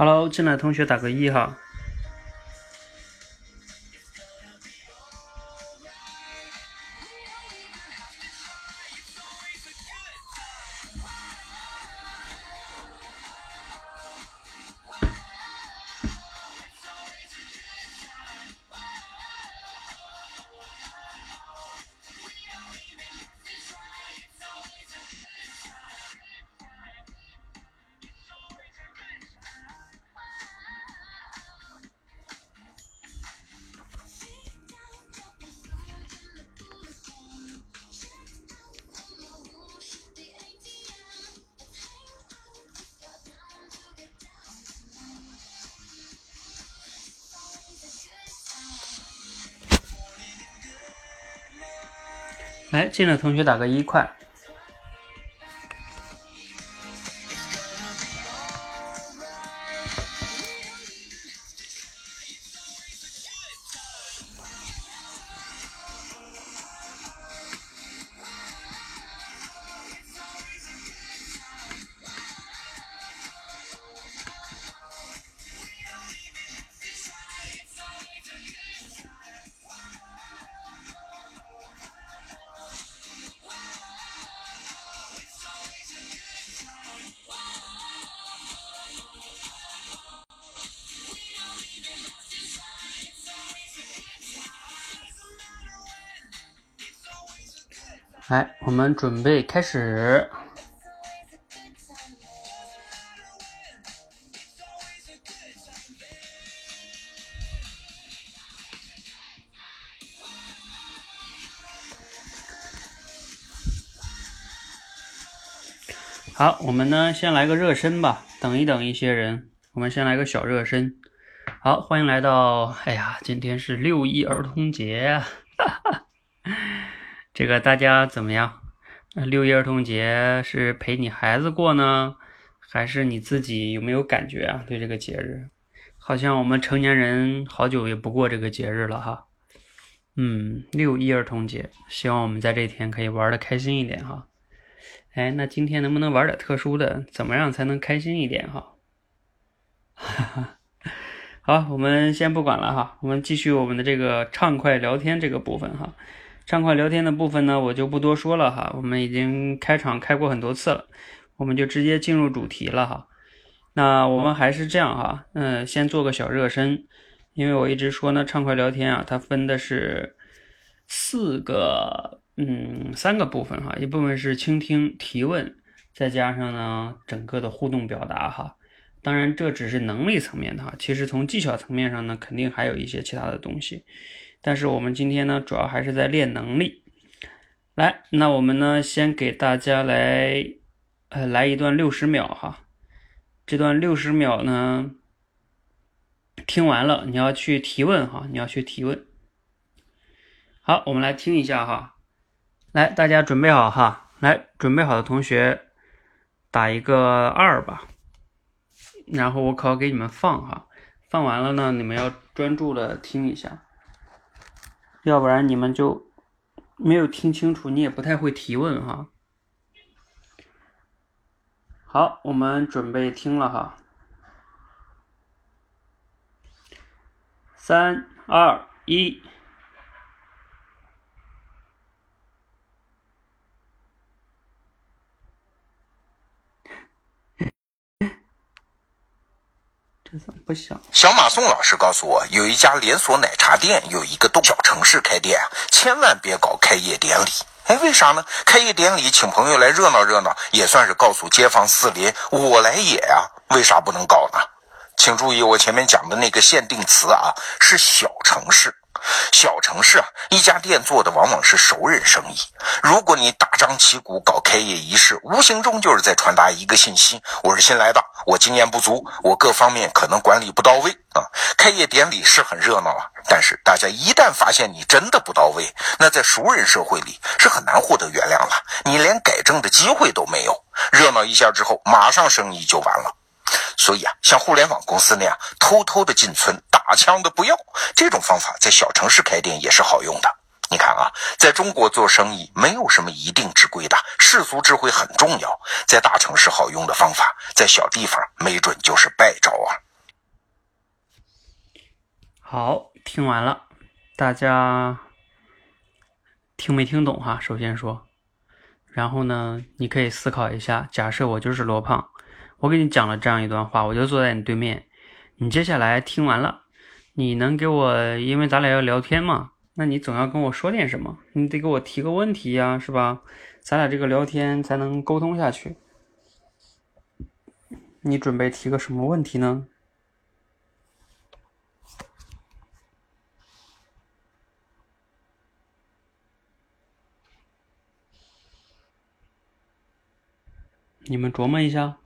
Hello，进来同学打个一哈。进的同学打个一块。我们准备开始。好，我们呢先来个热身吧，等一等一些人，我们先来个小热身。好，欢迎来到，哎呀，今天是六一儿童节，哈哈。这个大家怎么样？六一儿童节是陪你孩子过呢，还是你自己有没有感觉啊？对这个节日，好像我们成年人好久也不过这个节日了哈。嗯，六一儿童节，希望我们在这天可以玩的开心一点哈。哎，那今天能不能玩点特殊的？怎么样才能开心一点哈？哈哈，好，我们先不管了哈，我们继续我们的这个畅快聊天这个部分哈。畅快聊天的部分呢，我就不多说了哈。我们已经开场开过很多次了，我们就直接进入主题了哈。那我们还是这样哈，嗯，先做个小热身，因为我一直说呢，畅快聊天啊，它分的是四个，嗯，三个部分哈。一部分是倾听、提问，再加上呢整个的互动表达哈。当然这只是能力层面的哈，其实从技巧层面上呢，肯定还有一些其他的东西。但是我们今天呢，主要还是在练能力。来，那我们呢，先给大家来，呃，来一段六十秒哈。这段六十秒呢，听完了，你要去提问哈，你要去提问。好，我们来听一下哈。来，大家准备好哈。来，准备好的同学打一个二吧。然后我可要给你们放哈，放完了呢，你们要专注的听一下。要不然你们就没有听清楚，你也不太会提问哈。好，我们准备听了哈。三二一。不小马宋老师告诉我，有一家连锁奶茶店有一个洞小城市开店啊，千万别搞开业典礼。哎，为啥呢？开业典礼请朋友来热闹热闹，也算是告诉街坊四邻我来也呀。为啥不能搞呢？请注意我前面讲的那个限定词啊，是小城市。小城市啊，一家店做的往往是熟人生意。如果你大张旗鼓搞开业仪式，无形中就是在传达一个信息：我是新来的，我经验不足，我各方面可能管理不到位啊。开业典礼是很热闹啊，但是大家一旦发现你真的不到位，那在熟人社会里是很难获得原谅了，你连改正的机会都没有。热闹一下之后，马上生意就完了。所以啊，像互联网公司那样偷偷的进村打枪的不要，这种方法在小城市开店也是好用的。你看啊，在中国做生意没有什么一定之规的，世俗智慧很重要。在大城市好用的方法，在小地方没准就是败招啊。好，听完了，大家听没听懂哈？首先说，然后呢，你可以思考一下，假设我就是罗胖，我给你讲了这样一段话，我就坐在你对面，你接下来听完了，你能给我，因为咱俩要聊天嘛，那你总要跟我说点什么，你得给我提个问题呀，是吧？咱俩这个聊天才能沟通下去。你准备提个什么问题呢？你们琢磨一下。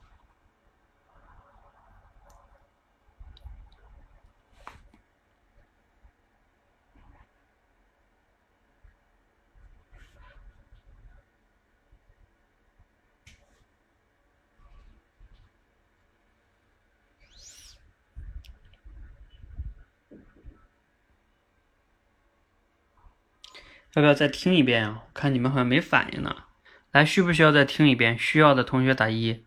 要不要再听一遍啊？看你们好像没反应呢。来，需不需要再听一遍？需要的同学打一。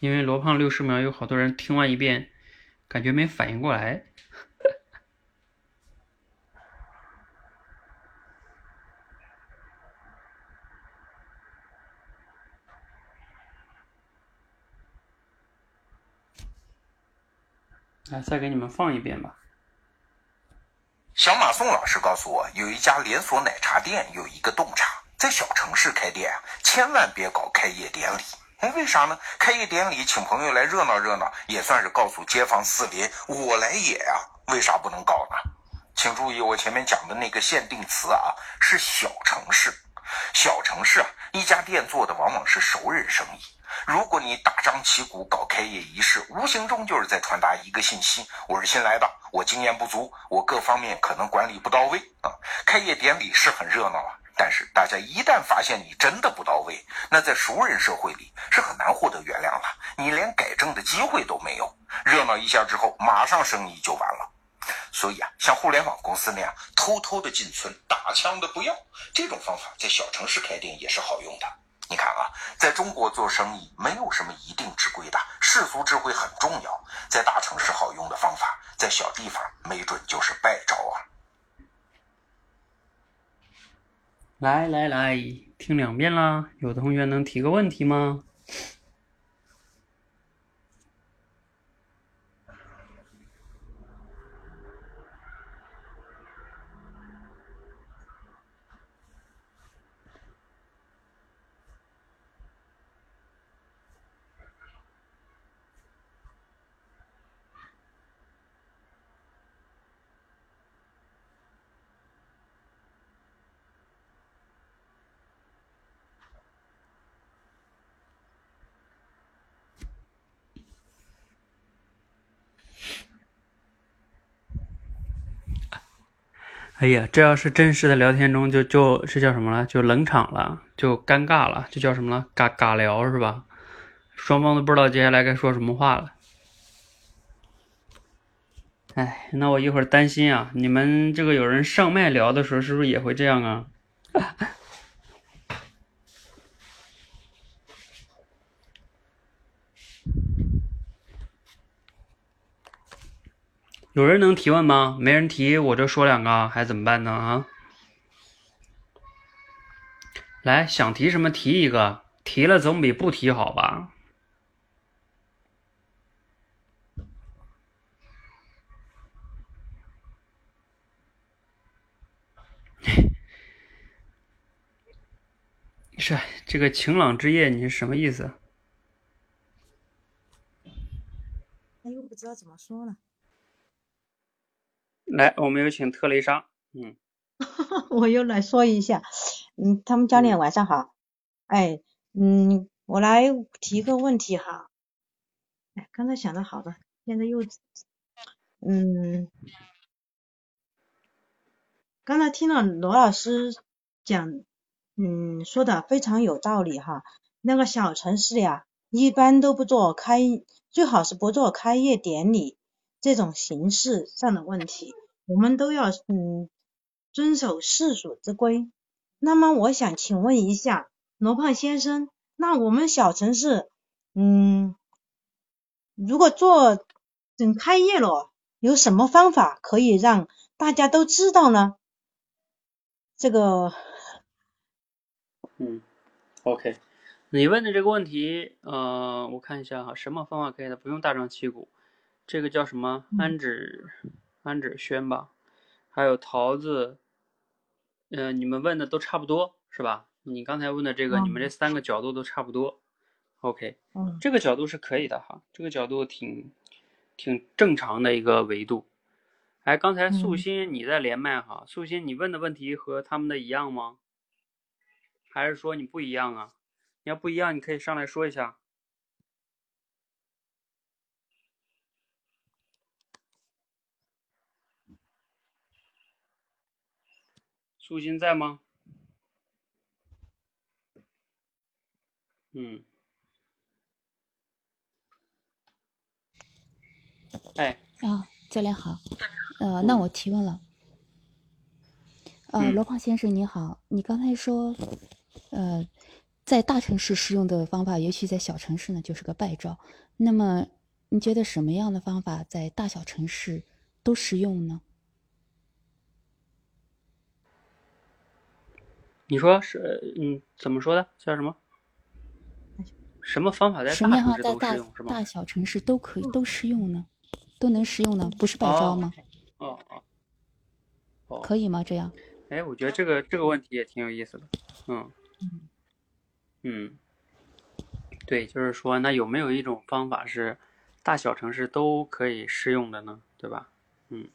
因为罗胖六十秒，有好多人听完一遍，感觉没反应过来。来，再给你们放一遍吧。小马宋老师告诉我，有一家连锁奶茶店有一个洞察，在小城市开店啊，千万别搞开业典礼。哎，为啥呢？开业典礼请朋友来热闹热闹，也算是告诉街坊四邻我来也呀。为啥不能搞呢？请注意我前面讲的那个限定词啊，是小城市。小城市啊，一家店做的往往是熟人生意。如果你大张旗鼓搞开业仪式，无形中就是在传达一个信息：我是新来的，我经验不足，我各方面可能管理不到位啊。开业典礼是很热闹啊，但是大家一旦发现你真的不到位，那在熟人社会里是很难获得原谅了，你连改正的机会都没有。热闹一下之后，马上生意就完了。所以啊，像互联网公司那样偷偷的进村打枪的不要，这种方法在小城市开店也是好用的。你看啊，在中国做生意没有什么一定之规的，世俗智慧很重要。在大城市好用的方法，在小地方没准就是败招啊！来来来，听两遍啦，有同学能提个问题吗？哎呀，这要是真实的聊天中，就就这叫什么了？就冷场了，就尴尬了，就叫什么了？尬尬聊是吧？双方都不知道接下来该说什么话了。哎，那我一会儿担心啊，你们这个有人上麦聊的时候，是不是也会这样啊？有人能提问吗？没人提，我就说两个，还怎么办呢？啊，来，想提什么提一个，提了总比不提好吧？是这个晴朗之夜，你是什么意思？哎，又不知道怎么说了。来，我们有请特蕾莎。嗯，我又来说一下，嗯，他们教练晚上好。哎，嗯，我来提个问题哈。哎，刚才想的好的，现在又，嗯，刚才听了罗老师讲，嗯，说的非常有道理哈。那个小城市呀，一般都不做开，最好是不做开业典礼这种形式上的问题。我们都要嗯遵守世俗之规。那么我想请问一下罗胖先生，那我们小城市嗯如果做等开业了，有什么方法可以让大家都知道呢？这个，嗯，OK，你问的这个问题，呃，我看一下哈，什么方法可以的？不用大张旗鼓，这个叫什么？安芷，安芷轩吧，还有桃子，嗯，你们问的都差不多是吧？你刚才问的这个，你们这三个角度都差不多，OK，嗯，这个角度是可以的哈，这个角度挺挺正常的一个维度。哎，刚才素心你在连麦哈，素心你问的问题和他们的一样吗？还是说你不一样啊？你要不一样，你可以上来说一下。素心在吗？嗯。哎。啊，教练好。呃，那我提问了。呃，罗胖先生你好，你刚才说，呃，在大城市使用的方法，也许在小城市呢，就是个败招。那么，你觉得什么样的方法在大小城市都适用呢？你说是，嗯，怎么说的？叫什么？什么方法在大城市都适用？是吗？大小城市都可以都适用呢？都能适用呢？不是百招吗？哦哦，可以吗？这样？哎，我觉得这个这个问题也挺有意思的。嗯嗯，对，就是说，那有没有一种方法是大小城市都可以适用的呢？对吧？嗯，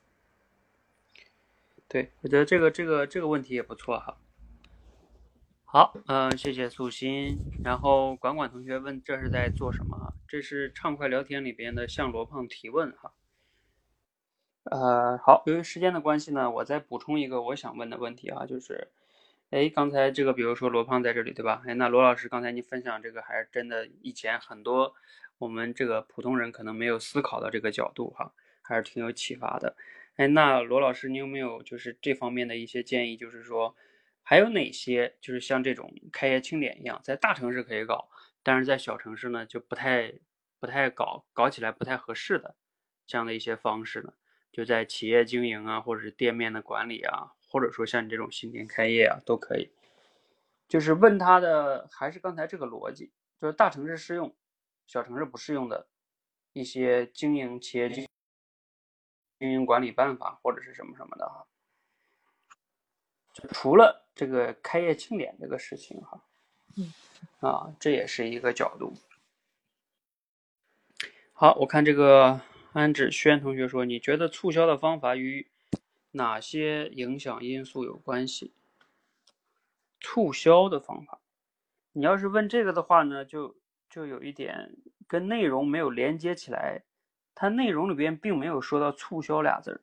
对，我觉得这个这个这个问题也不错哈。好，嗯，谢谢素心。然后管管同学问这是在做什么？这是畅快聊天里边的向罗胖提问哈。呃，好，由于时间的关系呢，我再补充一个我想问的问题啊，就是，哎，刚才这个，比如说罗胖在这里，对吧？哎，那罗老师刚才你分享这个，还是真的，以前很多我们这个普通人可能没有思考的这个角度哈，还是挺有启发的。哎，那罗老师，你有没有就是这方面的一些建议？就是说，还有哪些就是像这种开业庆典一样，在大城市可以搞，但是在小城市呢就不太不太搞，搞起来不太合适的这样的一些方式呢？就在企业经营啊，或者是店面的管理啊，或者说像你这种新店开业啊，都可以。就是问他的还是刚才这个逻辑，就是大城市适用，小城市不适用的一些经营企业经经营管理办法或者是什么什么的哈。就除了这个开业庆典这个事情哈，嗯，啊，这也是一个角度。好，我看这个。安芷轩同学说：“你觉得促销的方法与哪些影响因素有关系？促销的方法，你要是问这个的话呢，就就有一点跟内容没有连接起来，它内容里边并没有说到促销俩字儿，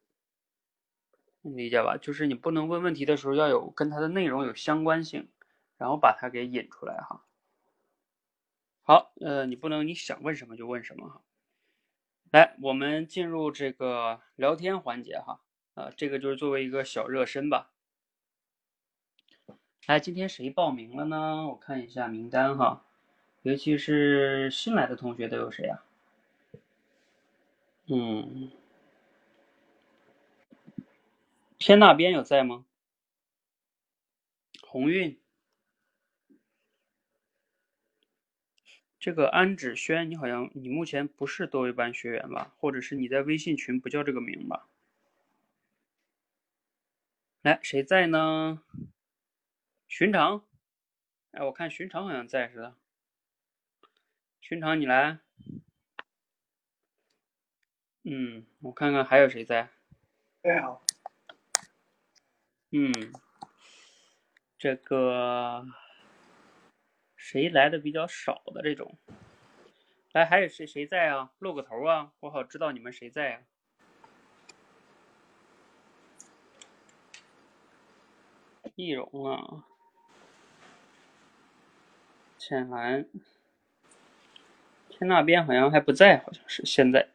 你理解吧？就是你不能问问题的时候要有跟它的内容有相关性，然后把它给引出来哈。好，呃，你不能你想问什么就问什么哈。”来，我们进入这个聊天环节哈，啊，这个就是作为一个小热身吧。来，今天谁报名了呢？我看一下名单哈，尤其是新来的同学都有谁啊？嗯，天那边有在吗？鸿运。这个安芷轩，你好像你目前不是多维班学员吧？或者是你在微信群不叫这个名吧？来，谁在呢？寻常，哎，我看寻常好像在似的。寻常，你来。嗯，我看看还有谁在。你好。嗯，这个。谁来的比较少的这种？来，还有谁谁在啊？露个头啊，我好知道你们谁在啊。易容啊，浅蓝，天那边好像还不在，好像是现在。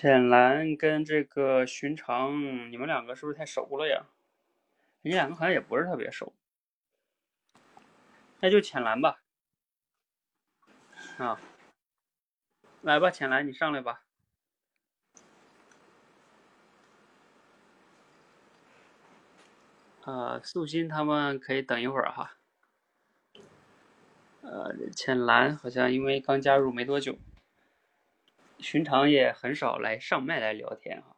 浅蓝跟这个寻常，你们两个是不是太熟了呀？你两个好像也不是特别熟。那就浅蓝吧。啊，来吧，浅蓝，你上来吧。呃，素心他们可以等一会儿哈。呃，浅蓝好像因为刚加入没多久，寻常也很少来上麦来聊天啊。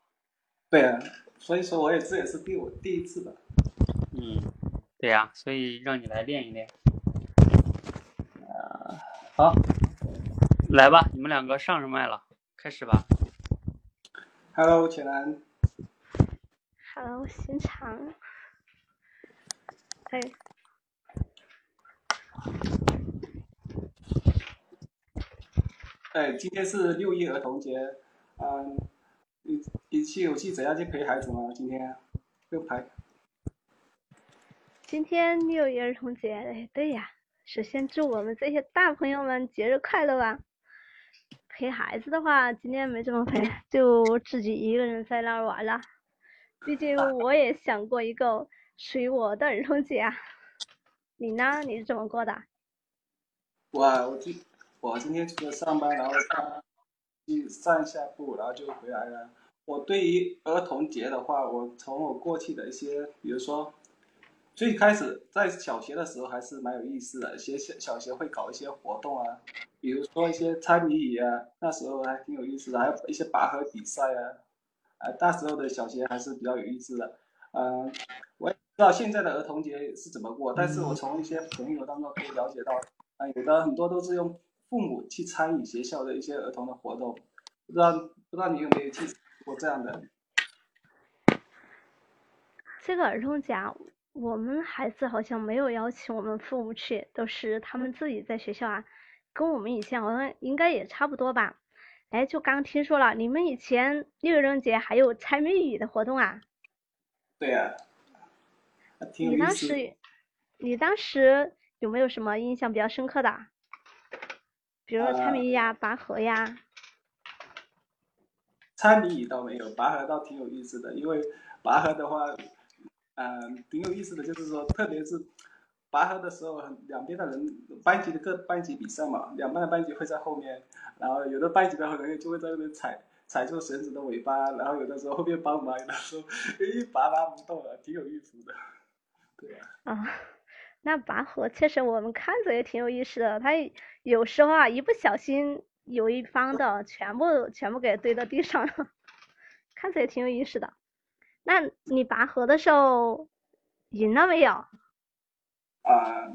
对啊，所以说我也这也是第我第一次的。嗯，对呀，所以让你来练一练。呃，好，来吧，你们两个上上麦了，开始吧。Hello，浅蓝，Hello，寻常。哎，哎，今天是六一儿童节，嗯，你你去有去怎样去陪孩子吗？今天又陪？今天六一儿童节，哎，对呀。首先祝我们这些大朋友们节日快乐吧。陪孩子的话，今天没怎么陪，就自己一个人在那儿玩了。毕竟 我也想过一个属于我的儿童节啊。你呢？你是怎么过的？我啊我今我今天除了上班，然后上去散一下步，然后就回来了。我对于儿童节的话，我从我过去的一些，比如说最开始在小学的时候还是蛮有意思的，一些小小学会搞一些活动啊，比如说一些猜谜语啊，那时候还挺有意思的，还有一些拔河比赛啊，啊，那时候的小学还是比较有意思的。嗯、我也不知道现在的儿童节是怎么过，但是我从一些朋友当中可以了解到，啊，有的很多都是用父母去参与学校的一些儿童的活动，不知道不知道你有没有去过这样的？这个儿童节啊，我们孩子好像没有邀请我们父母去，都是他们自己在学校啊，跟我们以前好像应该也差不多吧。哎，就刚听说了，你们以前六一儿童节还有猜谜语的活动啊？对呀、你当。时，你当时有没有什么印象比较深刻的？比如说猜呃谜语呀、拔河呀。猜谜语倒没有，拔河倒挺有意思的，因为拔河的话，嗯、挺有意思的，就是说，特别是拔河的时候，两边的人班级的各班级比赛嘛，两班的班级会在后面，然后有的班级的人就会在那边踩踩住绳子的尾巴，然后有的时候后面帮忙，有的时候 一拔拔不动了，挺有意思的。对呀、啊，那拔河确实我们看着也挺有意思的，它有时候啊一不小心有一方的全部全部给堆到地上了，看着也挺有意思的。那你拔河的时候赢了没有？啊、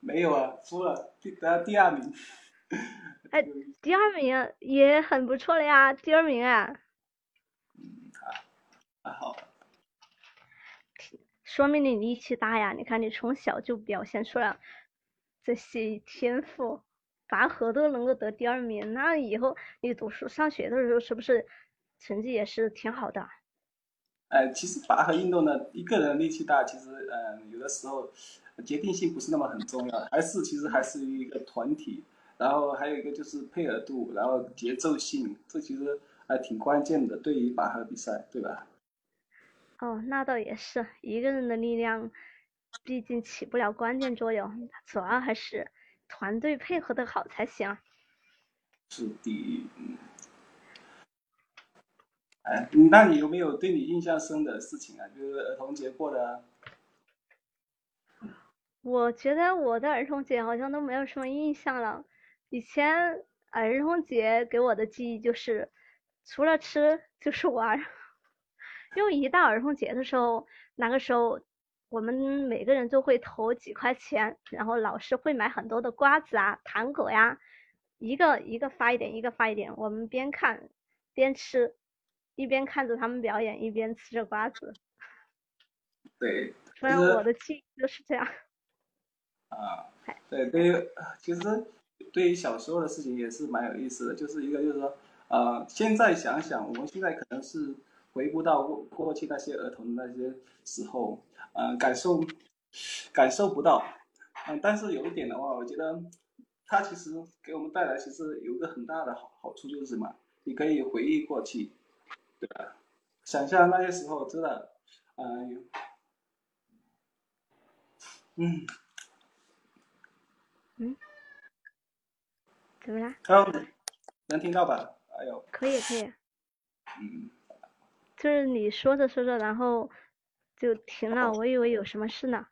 没有啊，输了，第得第二名。哎第二名也很不错了呀，第二名啊，还好。说明你力气大呀！你看你从小就表现出了这些天赋，拔河都能够得第二名，那以后你读书上学的时候是不是成绩也是挺好的？呃，其实拔河运动呢，一个人力气大，其实呃有的时候决定性不是那么很重要，还是其实还是一个团体，然后还有一个就是配合度，然后节奏性，这其实还挺关键的，对于拔河比赛，对吧？哦，那倒也是，一个人的力量毕竟起不了关键作用，主要还是团队配合的好才行。是的，嗯。哎，那你有没有对你印象深的事情啊？就是儿童节过的啊，我觉得我的儿童节好像都没有什么印象了。以前儿童节给我的记忆就是，除了吃就是玩儿。因为一到儿童节的时候，那个时候我们每个人都会投几块钱，然后老师会买很多的瓜子啊、糖果呀，一个一个发一点，一个发一点，我们边看边吃，一边看着他们表演，一边吃着瓜子。对，反正我的记忆就是这样。啊，对，对于其实对于小时候的事情也是蛮有意思的，就是一个就是说，呃，现在想想，我们现在可能是回不到过过去那些儿童的那些时候，呃，感受感受不到，嗯、但是有一点的话，我觉得它其实给我们带来其实有一个很大的好好处就是什么，你可以回忆过去，对吧？想象那些时候真的，嗯、有，嗯。怎么了？哦，能听到吧？哎呦，可以可以，嗯，就是你说着说着，然后就停了，我以为有什么事呢。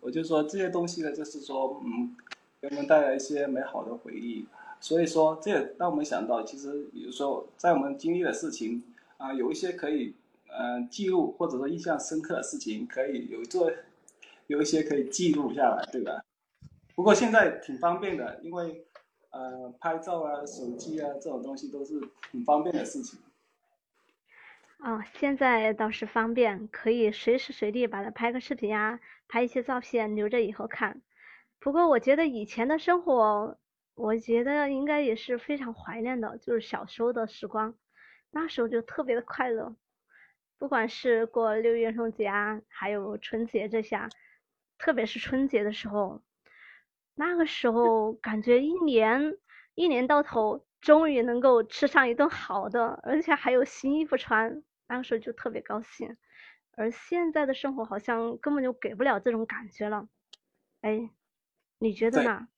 我就说这些东西呢，就是说，嗯，给我们带来一些美好的回忆。所以说，这也让我们想到，其实有时候在我们经历的事情啊、有一些可以嗯、呃记录或者说印象深刻的事情，可以有做有一些可以记录下来，对吧？不过现在挺方便的，因为呃拍照啊、手机啊这种东西都是很方便的事情。哦，现在倒是方便，可以随时随地把它拍个视频啊，拍一些照片留着以后看。不过我觉得以前的生活，我觉得应该也是非常怀念的，就是小时候的时光，那时候就特别的快乐。不管是过六一儿童节啊，还有春节这些，特别是春节的时候，那个时候感觉一年一年到头，终于能够吃上一顿好的，而且还有新衣服穿，那个时候就特别高兴。而现在的生活好像根本就给不了这种感觉了。哎，你觉得呢？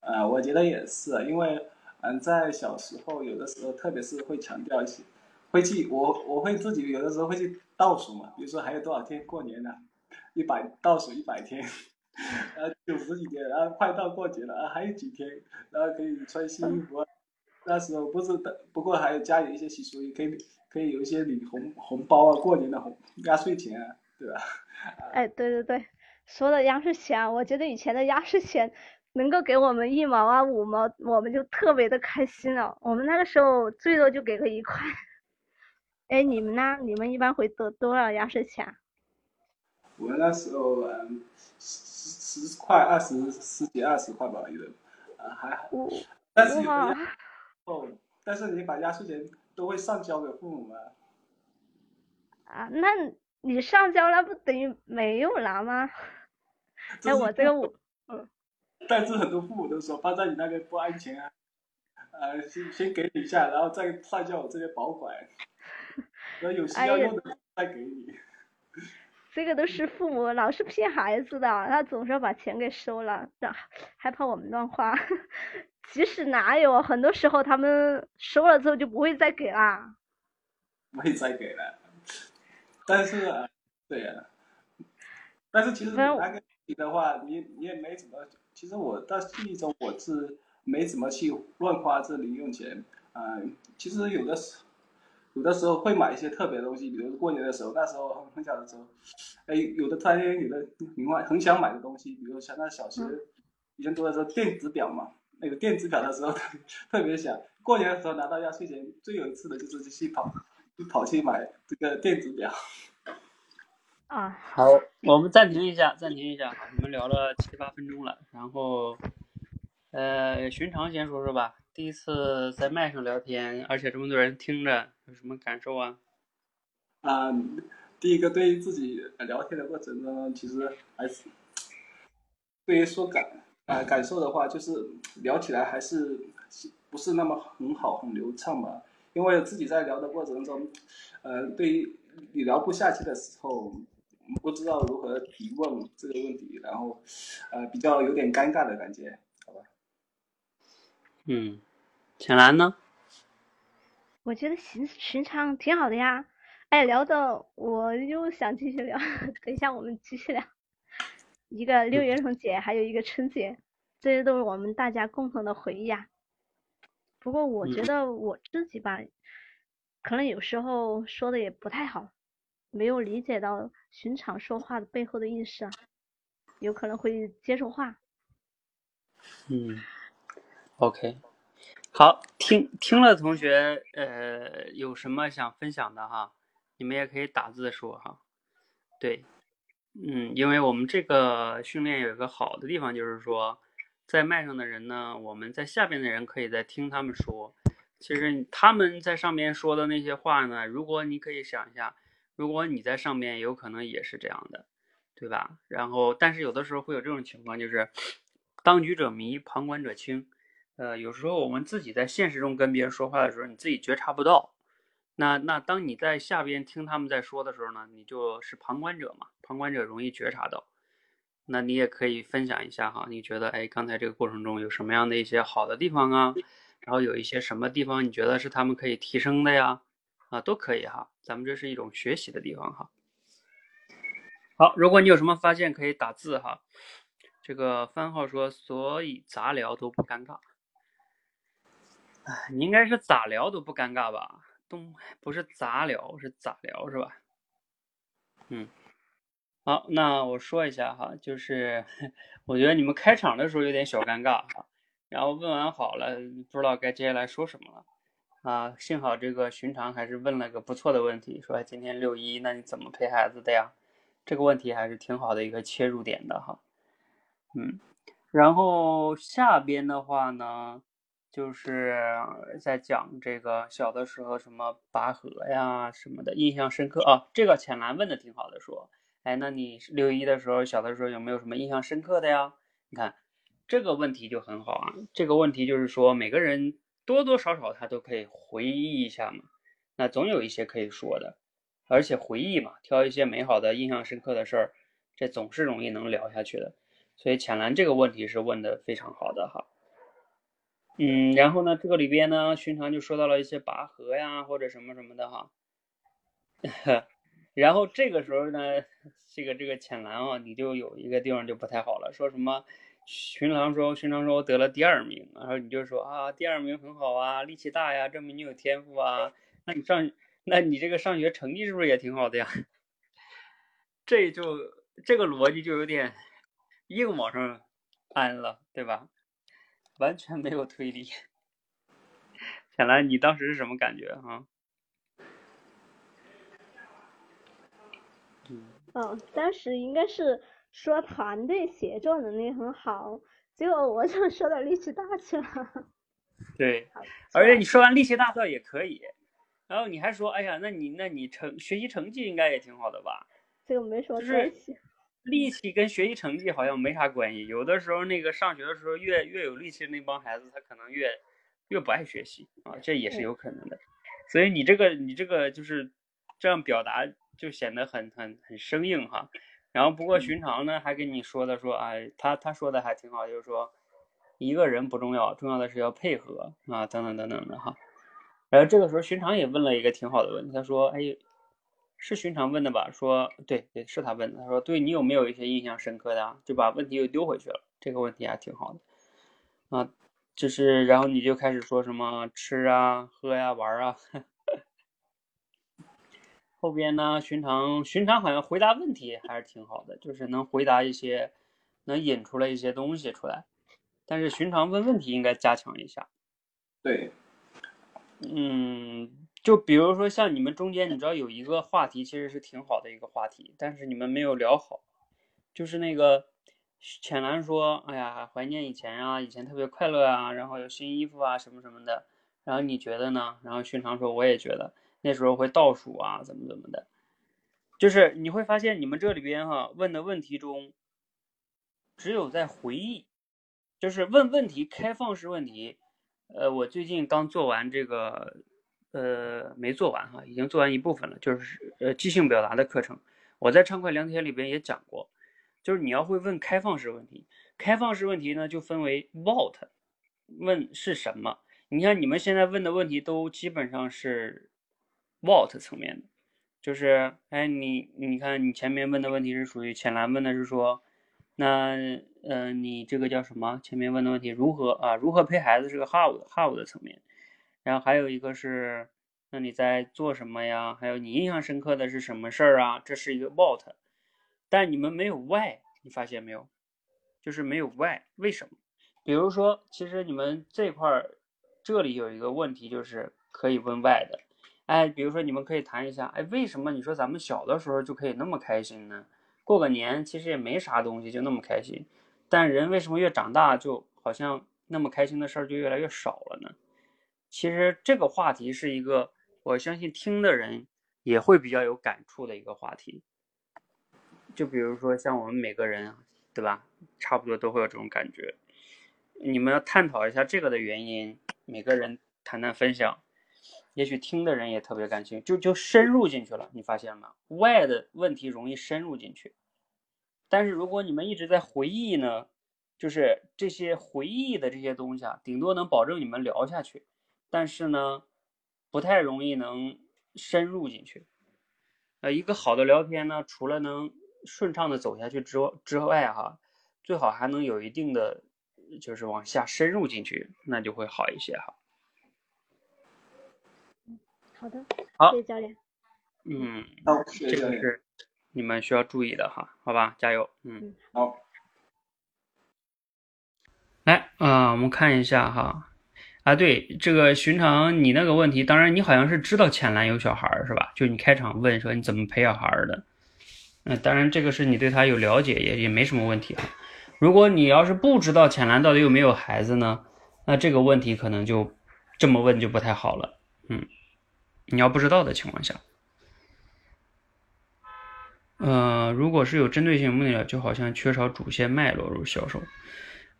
呃，我觉得也是，因为嗯，在小时候有的时候，特别是会强调一些，会去我我会自己有的时候会去倒数嘛，比如说还有多少天过年呢？一百倒数一百天，然后九十几天，然后快到过节了啊，还有几天，然后可以穿新衣服啊。那时候不是的，不过还有家里一些习俗，也可以可以有一些领红红包啊，过年的红压岁钱啊，对吧？哎，对对对，说到压岁钱啊，我觉得以前的压岁钱能够给我们一毛啊五毛，我们就特别的开心了。我们那个时候最多就给个一块。哎，你们呢？你们一般会得多少压岁钱啊？我们那时候嗯，十十块、二十、十几、二十块吧，有的，啊还好。哦，但是你把压岁钱都会上交给父母吗？啊，那你上交了不等于没有拿吗？那，我这个我，但是很多父母都说放在你那边不安全啊，呃，先先给你一下，然后再上交我这边保管，然后有需要用的再给你。这个都是父母老是骗孩子的，他总是把钱给收了，让害怕我们乱花。即使哪有，很多时候他们收了之后就不会再给啦。不会再给了。但是啊，对呀、但是其实那个的话，你你也没怎么，其实我到记忆中我是没怎么去乱花这零用钱啊、其实有的时有的时候会买一些特别的东西，比如过年的时候，那时候很很小的时候，哎，有的突然间有的另外很想买的东西，比如像那小学嗯以前读的时候电子表嘛，那个电子表的时候特特别想，过年的时候拿到压岁钱，最有一次的就是去跑就跑去买这个电子表。啊，好，我们暂停一下，暂停一下，我们聊了七八分钟了，然后，呃，寻常先说说吧，第一次在麦上聊天，而且这么多人听着，有什么感受啊？啊、第一个对于自己聊天的过程呢，其实还是对于说感啊、感受的话，就是聊起来还是不是那么很好很流畅吧。因为自己在聊的过程中，呃，对于你聊不下去的时候，不知道如何提问这个问题，然后呃比较有点尴尬的感觉，好吧？嗯，浅蓝呢？我觉得寻寻常挺好的呀。哎，聊的我又想继续聊，等一下我们继续聊。一个六一儿童节，还有一个春节，这些都是我们大家共同的回忆啊。不过我觉嗯得我自己吧，可能有时候说的也不太好，没有理解到寻常说话的背后的意思啊，有可能会接错话。嗯，OK，好，听听了同学，呃，有什么想分享的哈？你们也可以打字说哈。对，嗯，因为我们这个训练有一个好的地方，就是说，在麦上的人呢，我们在下边的人可以在听他们说。其实他们在上面说的那些话呢，如果你可以想一下，如果你在上面，有可能也是这样的，对吧？然后，但是有的时候会有这种情况，就是当局者迷，旁观者清。呃，有时候我们自己在现实中跟别人说话的时候，你自己觉察不到。那那当你在下边听他们在说的时候呢，你就是旁观者嘛，旁观者容易觉察到。那你也可以分享一下哈，你觉得哎，刚才这个过程中有什么样的一些好的地方啊？然后有一些什么地方你觉得是他们可以提升的呀？啊，都可以哈，咱们这是一种学习的地方哈。好，如果你有什么发现，可以打字哈。这个番号说，所以咋聊都不尴尬。哎，你应该是咋聊都不尴尬吧？不是杂聊，是咋聊是吧？嗯。好，那我说一下哈，就是 我觉得你们开场的时候有点小尴尬哈，然后问完好了，不知道该接下来说什么了啊。幸好这个寻常还是问了个不错的问题，说今天六一，那你怎么陪孩子的呀？这个问题还是挺好的一个切入点的哈。嗯，然后下边的话呢，就是在讲这个小的时候什么拔河呀什么的，印象深刻啊。这个浅蓝问的挺好的，说。哎，那你六一的时候，小的时候有没有什么印象深刻的呀？你看这个问题就很好啊。这个问题就是说，每个人多多少少他都可以回忆一下嘛，那总有一些可以说的。而且回忆嘛，挑一些美好的、印象深刻的事儿，这总是容易能聊下去的。所以浅蓝这个问题是问的非常好的哈。嗯，然后呢，这个里边呢，寻常就说到了一些拔河呀，或者什么什么的哈。然后这个时候呢，这个这个浅蓝啊，你就有一个地方就不太好了，说什么？寻常说，寻常说我得了第二名，然后你就说啊，第二名很好啊，力气大呀，证明你有天赋啊。那你上，那你这个上学成绩是不是也挺好的呀？这就这个逻辑就有点硬往上安了，对吧？完全没有推理。浅蓝，你当时是什么感觉啊？嗯，当时应该是说团队协作能力很好，结果我就说到力气大去了。对，而且你说完力气大倒也可以，然后你还说，哎呀，那你那你成学习成绩应该也挺好的吧？这个没什么关系。力气跟学习成绩好像没啥关系，有的时候那个上学的时候越越有力气那帮孩子，他可能越越不爱学习啊，这也是有可能的。所以你这个你这个就是这样表达。就显得很很很生硬哈，然后不过寻常呢还跟你说的说，哎，他他说的还挺好，就是说一个人不重要，重要的是要配合啊，等等等等的哈。然后这个时候寻常也问了一个挺好的问题，他说，哎，是寻常问的吧？说对对，是他问的。他说，对你有没有一些印象深刻的？就把问题又丢回去了。这个问题还挺好的啊，就是然后你就开始说什么吃啊、喝呀、玩啊。后边呢？寻常寻常好像回答问题还是挺好的，就是能回答一些，能引出来一些东西出来。但是寻常问问题应该加强一下。对，嗯，就比如说像你们中间，你知道有一个话题其实是挺好的一个话题，但是你们没有聊好。就是那个浅蓝说：“哎呀，怀念以前啊，以前特别快乐啊，然后有新衣服啊什么什么的。”然后你觉得呢？然后寻常说：“我也觉得。”那时候会倒数啊，怎么怎么的，就是你会发现你们这里边哈问的问题中，只有在回忆，就是问问题开放式问题。呃，我最近刚做完这个，呃，没做完哈，已经做完一部分了，就是呃即兴表达的课程。我在畅快聊天里边也讲过，就是你要会问开放式问题，开放式问题呢就分为 what，问是什么。你看你们现在问的问题都基本上是。What 层面的，就是哎，你你看，你前面问的问题是属于浅蓝问的是说，那呃，你这个叫什么？前面问的问题如何啊？如何陪孩子是个 how 的 how 的层面，然后还有一个是，那你在做什么呀？还有你印象深刻的是什么事儿啊？这是一个 what，但你们没有 why，你发现没有？就是没有 why，为什么？比如说，其实你们这块儿这里有一个问题，就是可以问 why 的。哎，比如说你们可以谈一下，哎，为什么你说咱们小的时候就可以那么开心呢？过个年其实也没啥东西，就那么开心。但人为什么越长大，就好像那么开心的事儿就越来越少了呢？其实这个话题是一个，我相信听的人也会比较有感触的一个话题。就比如说像我们每个人，对吧？差不多都会有这种感觉。你们要探讨一下这个的原因，每个人谈谈分享。也许听的人也特别感兴趣，就就深入进去了。你发现了吗？外的问题容易深入进去，但是如果你们一直在回忆呢，就是这些回忆的这些东西啊，顶多能保证你们聊下去，但是呢，不太容易能深入进去。呃，一个好的聊天呢，除了能顺畅的走下去之之外，哈，最好还能有一定的，就是往下深入进去，那就会好一些哈。好的，好谢谢教练。嗯，好，谢谢教练。这个是你们需要注意的哈，好吧，加油，嗯。好，来啊、我们看一下哈，啊，对，这个寻常你那个问题，当然你好像是知道浅蓝有小孩儿是吧？就你开场问说你怎么陪小孩儿的，嗯、当然这个是你对他有了解，也也没什么问题啊。如果你要是不知道浅蓝到底有没有孩子呢，那这个问题可能就这么问就不太好了，嗯，你要不知道的情况下。呃，如果是有针对性目的，就好像缺少主线脉络入销售。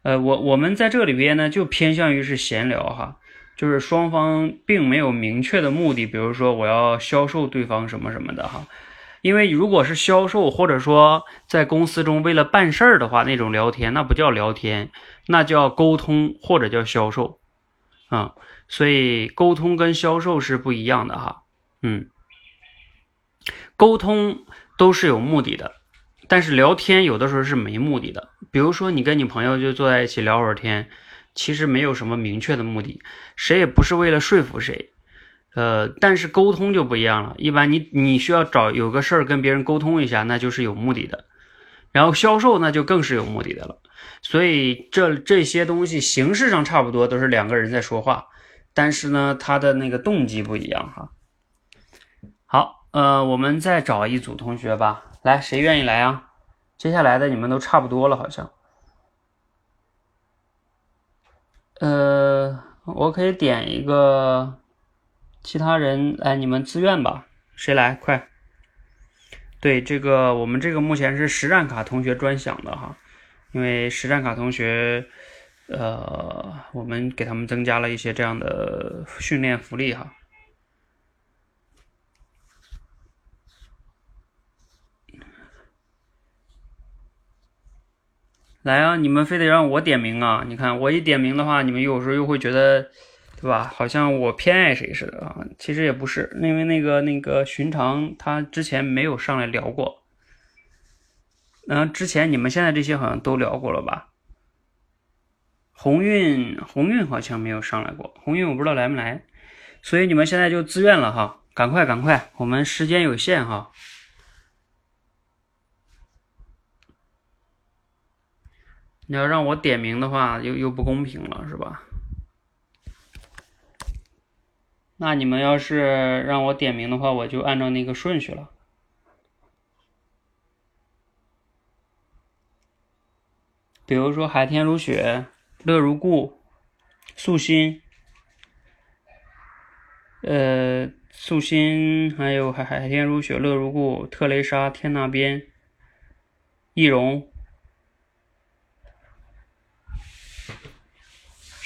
呃，我我们在这里边呢，就偏向于是闲聊哈，就是双方并没有明确的目的，比如说我要销售对方什么什么的哈。因为如果是销售，或者说在公司中为了办事儿的话，那种聊天那不叫聊天，那叫沟通或者叫销售啊、所以沟通跟销售是不一样的哈。嗯，沟通都是有目的的，但是聊天有的时候是没目的的。比如说你跟你朋友就坐在一起聊会儿天，其实没有什么明确的目的，谁也不是为了说服谁。呃，但是沟通就不一样了，一般你你需要找有个事儿跟别人沟通一下，那就是有目的的。然后销售那就更是有目的的了。所以这这些东西形式上差不多，都是两个人在说话，但是呢，他的那个动机不一样哈。好，呃，我们再找一组同学吧，来，谁愿意来啊？接下来的你们都差不多了，好像。呃，我可以点一个，其他人来，你们自愿吧，谁来？快！对，这个我们这个目前是实战卡同学专享的哈，因为实战卡同学，呃，我们给他们增加了一些这样的训练福利哈。来啊！你们非得让我点名啊？你看我一点名的话，你们有时候又会觉得，对吧？好像我偏爱谁似的啊。其实也不是，因为那个那个寻常他之前没有上来聊过。嗯，之前你们现在这些好像都聊过了吧？鸿运鸿运好像没有上来过，鸿运我不知道来没来，所以你们现在就自愿了哈，赶快赶快，我们时间有限哈。你要让我点名的话，又又不公平了，是吧？那你们要是让我点名的话，我就按照那个顺序了。比如说海天如雪、乐如故、素心，呃，素心，还有海海天如雪、乐如故、特蕾莎、天那边、易容。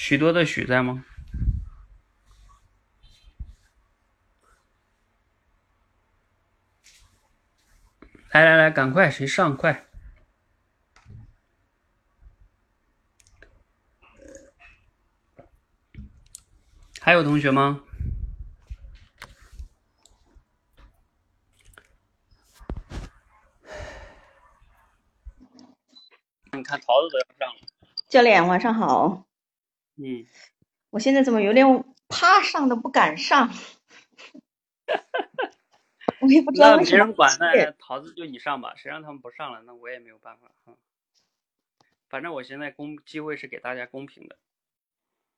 许多的许在吗？来来来，赶快，谁上快？还有同学吗？你看桃子都要上了，教练，晚上好。嗯，我现在怎么有点怕上都不敢上？我也不知道那为什么。没人管，那桃子就你上吧，谁让他们不上了，那我也没有办法。嗯，反正我现在公机会是给大家公平的，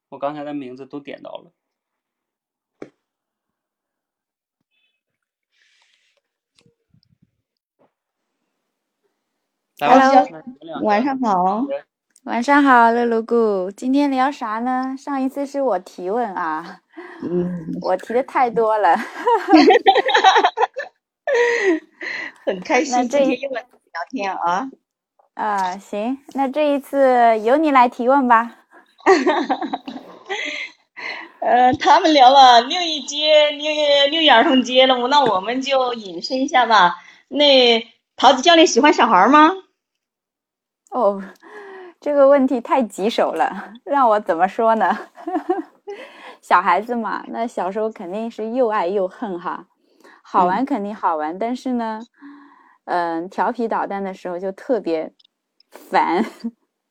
我刚才的名字都点到了。来吧晚上好。晚上好，乐卢姑，今天聊啥呢？上一次是我提问啊，嗯，我提的太多了。很开心那这一今天又来聊天啊。啊，行，那这一次由你来提问吧。呃，他们聊了六一节、六月六一儿童节了，那我们就引申一下吧。那桃子教练喜欢小孩吗？哦，这个问题太棘手了，让我怎么说呢？小孩子嘛，那小时候肯定是又爱又恨哈。好玩肯定好玩，但是呢，嗯，调皮捣蛋的时候就特别烦，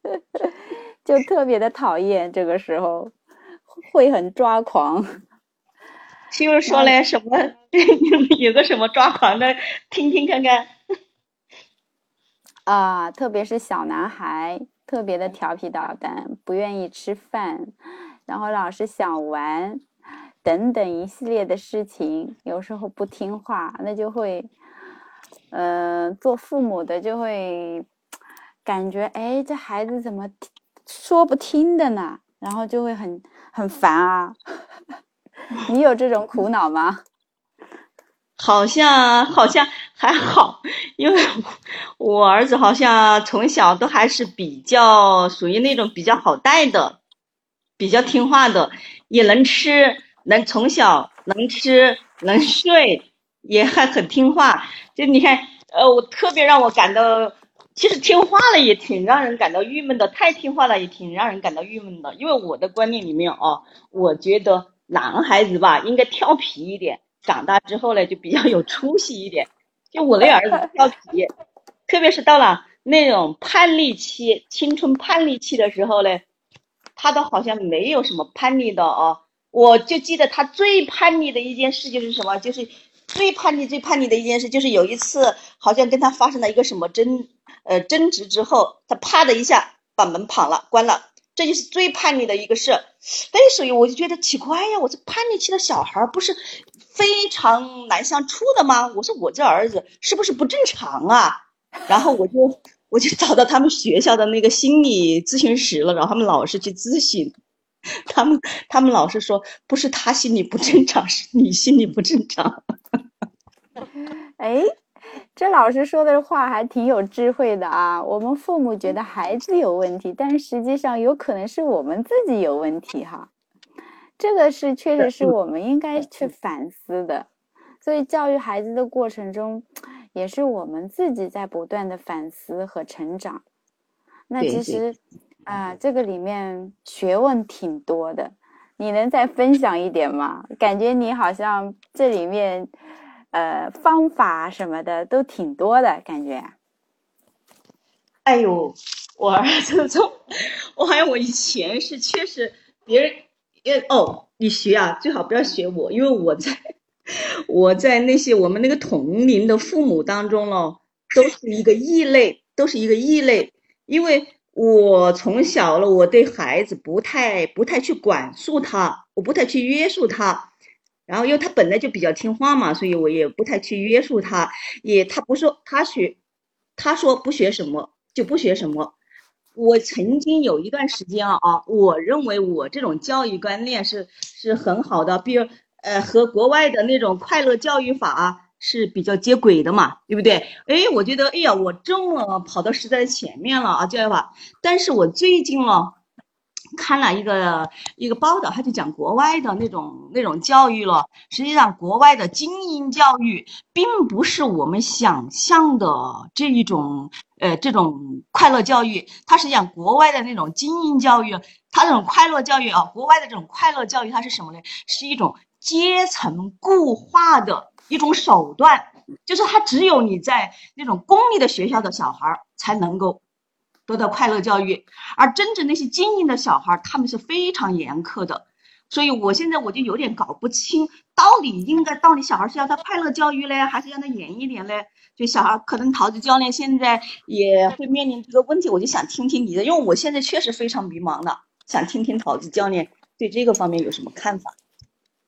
就特别的讨厌。这个时候会很抓狂。比如说嘞，什么有个什么抓狂的，听听看看。啊，特别是小男孩，特别的调皮捣蛋，不愿意吃饭，然后老是想玩，等等一系列的事情，有时候不听话，那就会，呃，做父母的就会感觉，哎，这孩子怎么说不听的呢？然后就会很很烦啊。你有这种苦恼吗？好像好像还好，因为我儿子好像从小都还是比较属于那种比较好带的，比较听话的，也能吃，能从小能吃能睡，也还很听话。就你看，呃，我特别让我感到，其实听话了也挺让人感到郁闷的，太听话了也挺让人感到郁闷的。因为我的观念里面哦，我觉得男孩子吧应该调皮一点。长大之后呢，就比较有出息一点。就我那儿子调皮，特别是到了那种叛逆期、青春叛逆期的时候呢，他都好像没有什么叛逆的哦。我就记得他最叛逆的一件事就是什么，就是最叛逆、最叛逆的一件事，就是有一次好像跟他发生了一个什么争呃争执之后，他啪的一下把门跑了，关了。这就是最叛逆的一个事。那，所以我就觉得奇怪呀，我这叛逆期的小孩不是？非常难相处的吗？我说我这儿子是不是不正常啊？然后我就我就找到他们学校的那个心理咨询室了，然后他们老师去咨询，他们他们老师说不是他心理不正常，是你心理不正常。哎，这老师说的话还挺有智慧的啊！我们父母觉得孩子有问题，但实际上有可能是我们自己有问题哈。这个是确实是我们应该去反思的，所以教育孩子的过程中，也是我们自己在不断的反思和成长。那其实啊，这个里面学问挺多的，你能再分享一点吗？感觉你好像这里面呃方法什么的都挺多的感觉。哎呦，我儿子从，我好像我以前是确实别人。因为哦，你学啊，最好不要学我，因为我在 我在那些我们那个同龄的父母当中咯，都是一个异类，都是一个异类。因为我从小了，我对孩子不太不太去管束他，我不太去约束他。然后，因为他本来就比较听话嘛，所以我也不太去约束他。也他不说他学，他说不学什么就不学什么。我曾经有一段时间啊，我认为我这种教育观念是是很好的，比如呃和国外的那种快乐教育法是比较接轨的嘛，对不对？哎，我觉得哎呀，我中了跑到时代前面了啊，教育法。但是我最近了。看了一个一个报道，他就讲国外的那种那种教育了。实际上，国外的精英教育并不是我们想象的这一种呃这种快乐教育。它实际上国外的那种精英教育，它这种快乐教育啊，国外的这种快乐教育，它是什么呢？是一种阶层固化的一种手段，就是它只有你在那种公立的学校的小孩才能够。得到快乐教育，而真正那些精英的小孩，他们是非常严苛的。所以我现在我就有点搞不清，到底应该到底小孩是要他快乐教育嘞，还是让他严一点嘞？就小孩可能桃子教练现在也会面临这个问题，我就想听听你的，因为我现在确实非常迷茫的，想听听桃子教练对这个方面有什么看法。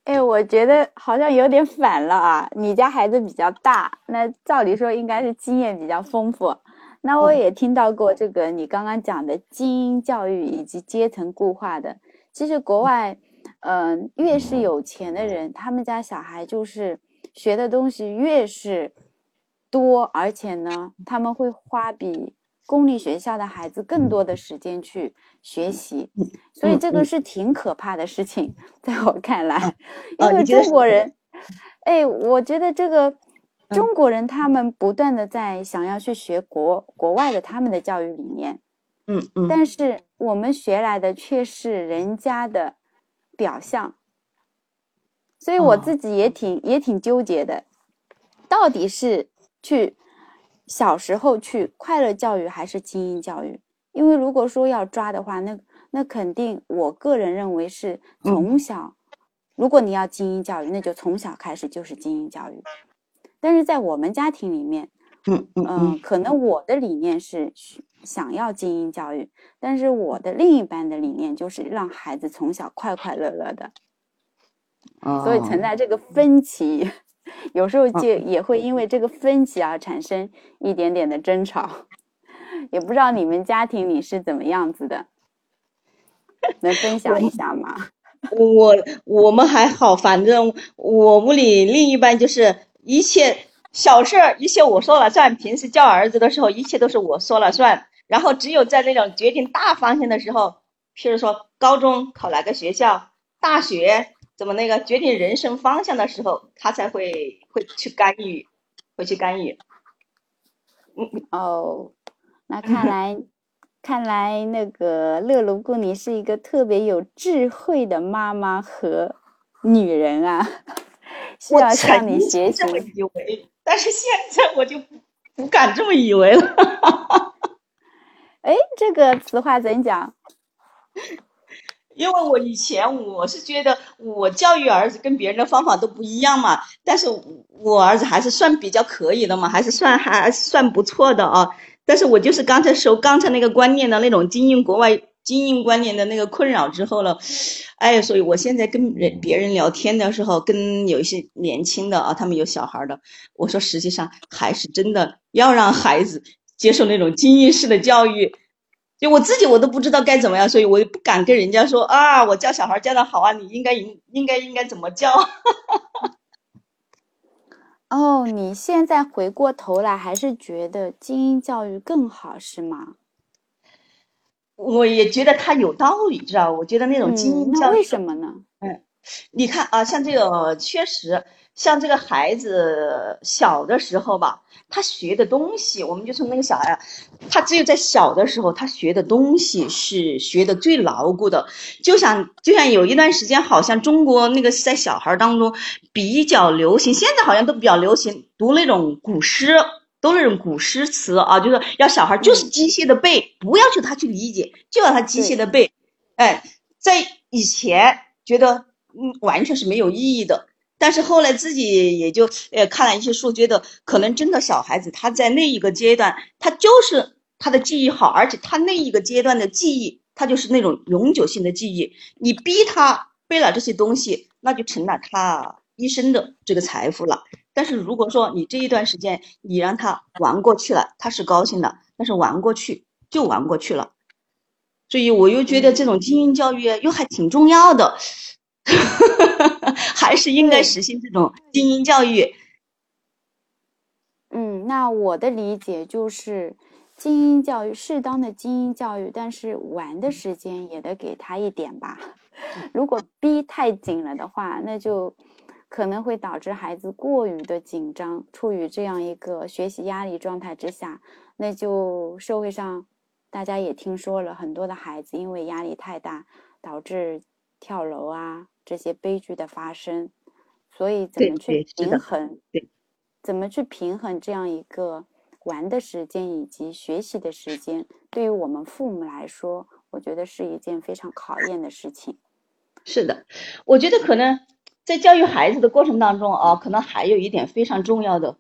哎，我觉得好像有点反了啊！你家孩子比较大，那照理说应该是经验比较丰富。那我也听到过这个，你刚刚讲的精英教育以及阶层固化的。其实国外，嗯，越是有钱的人，他们家小孩就是学的东西越是多，而且呢，他们会花比公立学校的孩子更多的时间去学习。所以这个是挺可怕的事情，在我看来，因为中国人，哎，我觉得这个。中国人他们不断的在想要去学国国外的他们的教育理念，嗯嗯，但是我们学来的却是人家的表象，所以我哦。自己也挺、也挺纠结的，到底是去小时候去快乐教育还是精英教育？因为如果说要抓的话，那那肯定我个人认为是嗯。从小，如果你要精英教育，那就从小开始就是精英教育。但是在我们家庭里面，嗯嗯可能我的理念是想要精英教育，但是我的另一半的理念就是让孩子从小快快乐乐的，所以存哦在这个分歧，有时候就也会因为这个分歧而产生一点点的争吵，也不知道你们家庭里是怎么样子的，能分享一下吗？我我们还好，反正我屋里另一半就是一切小事儿，一切我说了算。平时教儿子的时候，一切都是我说了算。然后只有在那种决定大方向的时候，譬如说高中考哪个学校，大学怎么那个决定人生方向的时候，他才会会去干预，会去干预。哦，那看来，看来那个乐卢姑你是一个特别有智慧的妈妈和女人啊，需我要向曾你学习经这。么以为，但是现在我就不不敢这么以为了。哎，这个词话怎讲？因为我以前我是觉得我教育儿子跟别人的方法都不一样嘛，但是我儿子还是算比较可以的嘛，还是算还算不错的啊。但是我就是刚才说刚才那个观念的那种精英国外精英观念的那个困扰之后了，哎，所以我现在跟人别人聊天的时候，跟有一些年轻的啊，他们有小孩的，我说实际上还是真的要让孩子接受那种精英式的教育。就我自己我都不知道该怎么样，所以我也不敢跟人家说啊，我教小孩教的好啊，你应该应应该应该怎么教？哦，你现在回过头来还是觉得精英教育更好是吗？我也觉得他有道理，知道吧？我觉得那种精英教育，什么呢？嗯你看啊，像这个确实，像这个孩子小的时候吧，他学的东西，我们就说那个小孩啊，他只有在小的时候，他学的东西是学的最牢固的。就像就像有一段时间，好像中国那个在小孩当中比较流行，现在好像都比较流行读那种古诗，都那种古诗词啊，就是要小孩就是机械的背，不要求他去理解，就要他机械的背。哎，在以前觉得嗯完全是没有意义的，但是后来自己也就呃看了一些书，觉得可能真的小孩子他在那一个阶段，他就是他的记忆好，而且他那一个阶段的记忆，他就是那种永久性的记忆。你逼他背了这些东西，那就成了他一生的这个财富了。但是如果说你这一段时间你让他玩过去了，他是高兴的，但是玩过去就玩过去了。所以我又觉得这种精英教育又还挺重要的，还是应该实行这种精英教育。嗯，那我的理解就是，精英教育适当的精英教育，但是玩的时间也得给他一点吧。如果逼太紧了的话，那就可能会导致孩子过于的紧张，处于这样一个学习压力状态之下，那就社会上大家也听说了很多的孩子因为压力太大，导致跳楼啊这些悲剧的发生。所以怎么去平衡？对怎么去平衡这样一个玩的时间以及学习的时间，对于我们父母来说，我觉得是一件非常考验的事情。是的，我觉得可能在教育孩子的过程当中啊，可能还有一点非常重要的，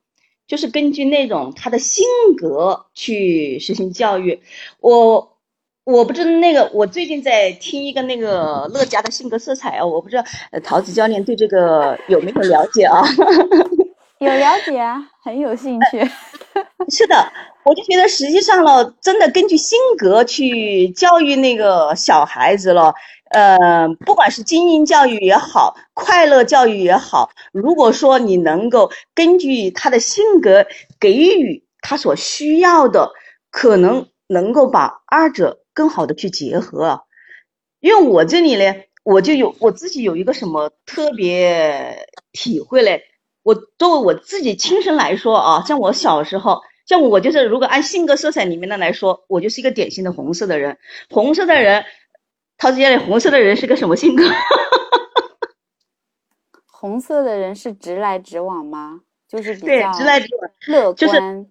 就是根据那种他的性格去实行教育。我我不知道那个，我最近在听一个那个乐嘉的性格色彩啊，我不知道呃桃子教练对这个有没有了解啊？有了解啊，很有兴趣。是的，我就觉得实际上了，真的根据性格去教育那个小孩子了，呃，不管是精英教育也好，快乐教育也好，如果说你能够根据他的性格给予他所需要的，可能能够把二者更好的去结合。因为我这里呢，我就有我自己有一个什么特别体会嘞，我作为我自己亲身来说啊，像我小时候，像我就是如果按性格色彩里面的来说，我就是一个典型的红色的人。红色的人，桃子姐，红色的人是个什么性格？红色的人是直来直往吗？就是比对，较直来直往。乐就是观。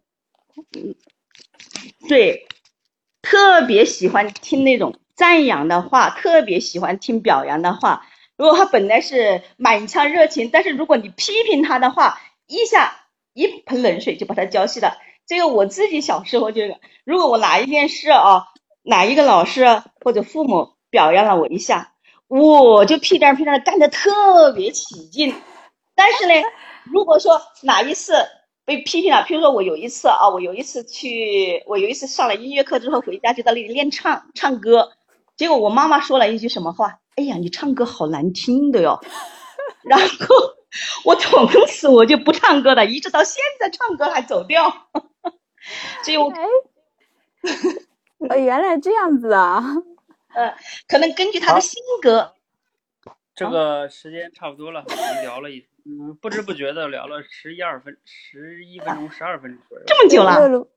对，特别喜欢听那种赞扬的话，特别喜欢听表扬的话。如果他本来是满腔热情，但是如果你批评他的话，一下一盆冷水就把他浇熄了。这个我自己小时候觉得，如果我哪一件事啊，哪一个老师或者父母表扬了我一下，我就屁颠屁颠的干的特别起劲。但是呢，如果说哪一次被批评了，譬如说我有一次啊，我有一次去，我有一次上了音乐课之后回家就在那里练唱唱歌，结果我妈妈说了一句什么话？哎呀，你唱歌好难听的哟。然后我从此我就不唱歌了，一直到现在唱歌还走调。所以我哎，原来这样子啊！呃，可能根据他的性格，这个时间差不多了，我们聊了一，嗯，不知不觉的聊了十一二分，十一分钟、十二分钟左右。这么久了乐鲁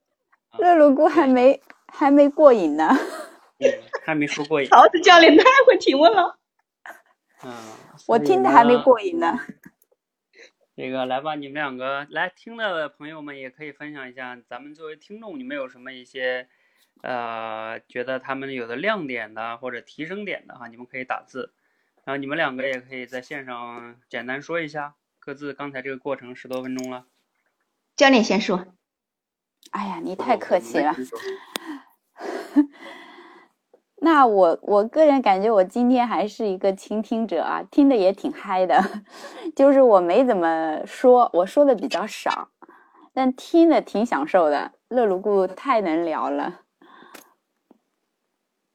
乐鲁姑还没还没过瘾呢。嗯，还没说过瘾。桃子教练太会提问了。嗯，我听的还没过瘾呢。这个来吧，你们两个来听的朋友们也可以分享一下，咱们作为听众，你们有什么一些呃觉得他们有的亮点的或者提升点的哈，你们可以打字，然后你们两个也可以在线上简单说一下各自刚才这个过程十多分钟了。教练先说。哎呀，你太客气了。那我我个人感觉我今天还是一个倾听者啊，听的也挺嗨的，就是我没怎么说，我说的比较少，但听的挺享受的。乐如故太能聊了，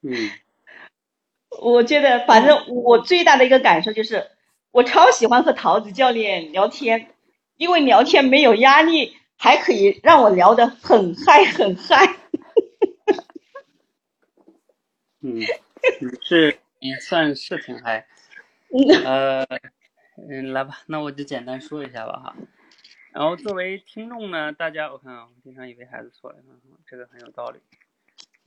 嗯，我觉得，反正我最大的一个感受就是，我超喜欢和桃子教练聊天，因为聊天没有压力，还可以让我聊得很嗨很嗨。嗯，你是你算是挺嗨，呃，嗯，来吧，那我就简单说一下吧哈。然后作为听众呢，大家我看啊，我经常以为孩子错了，嗯，这个很有道理。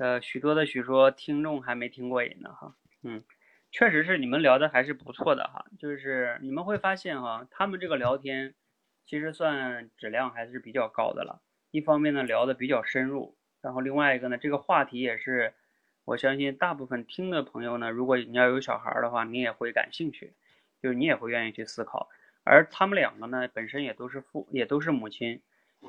呃，许多的许说听众还没听过瘾呢哈，嗯，确实是你们聊的还是不错的哈，就是你们会发现哈，他们这个聊天其实算质量还是比较高的了。一方面呢聊的比较深入，然后另外一个呢，这个话题也是。我相信大部分听的朋友呢，如果你要有小孩的话，你也会感兴趣，就是你也会愿意去思考。而他们两个呢，本身也都是父，也都是母亲，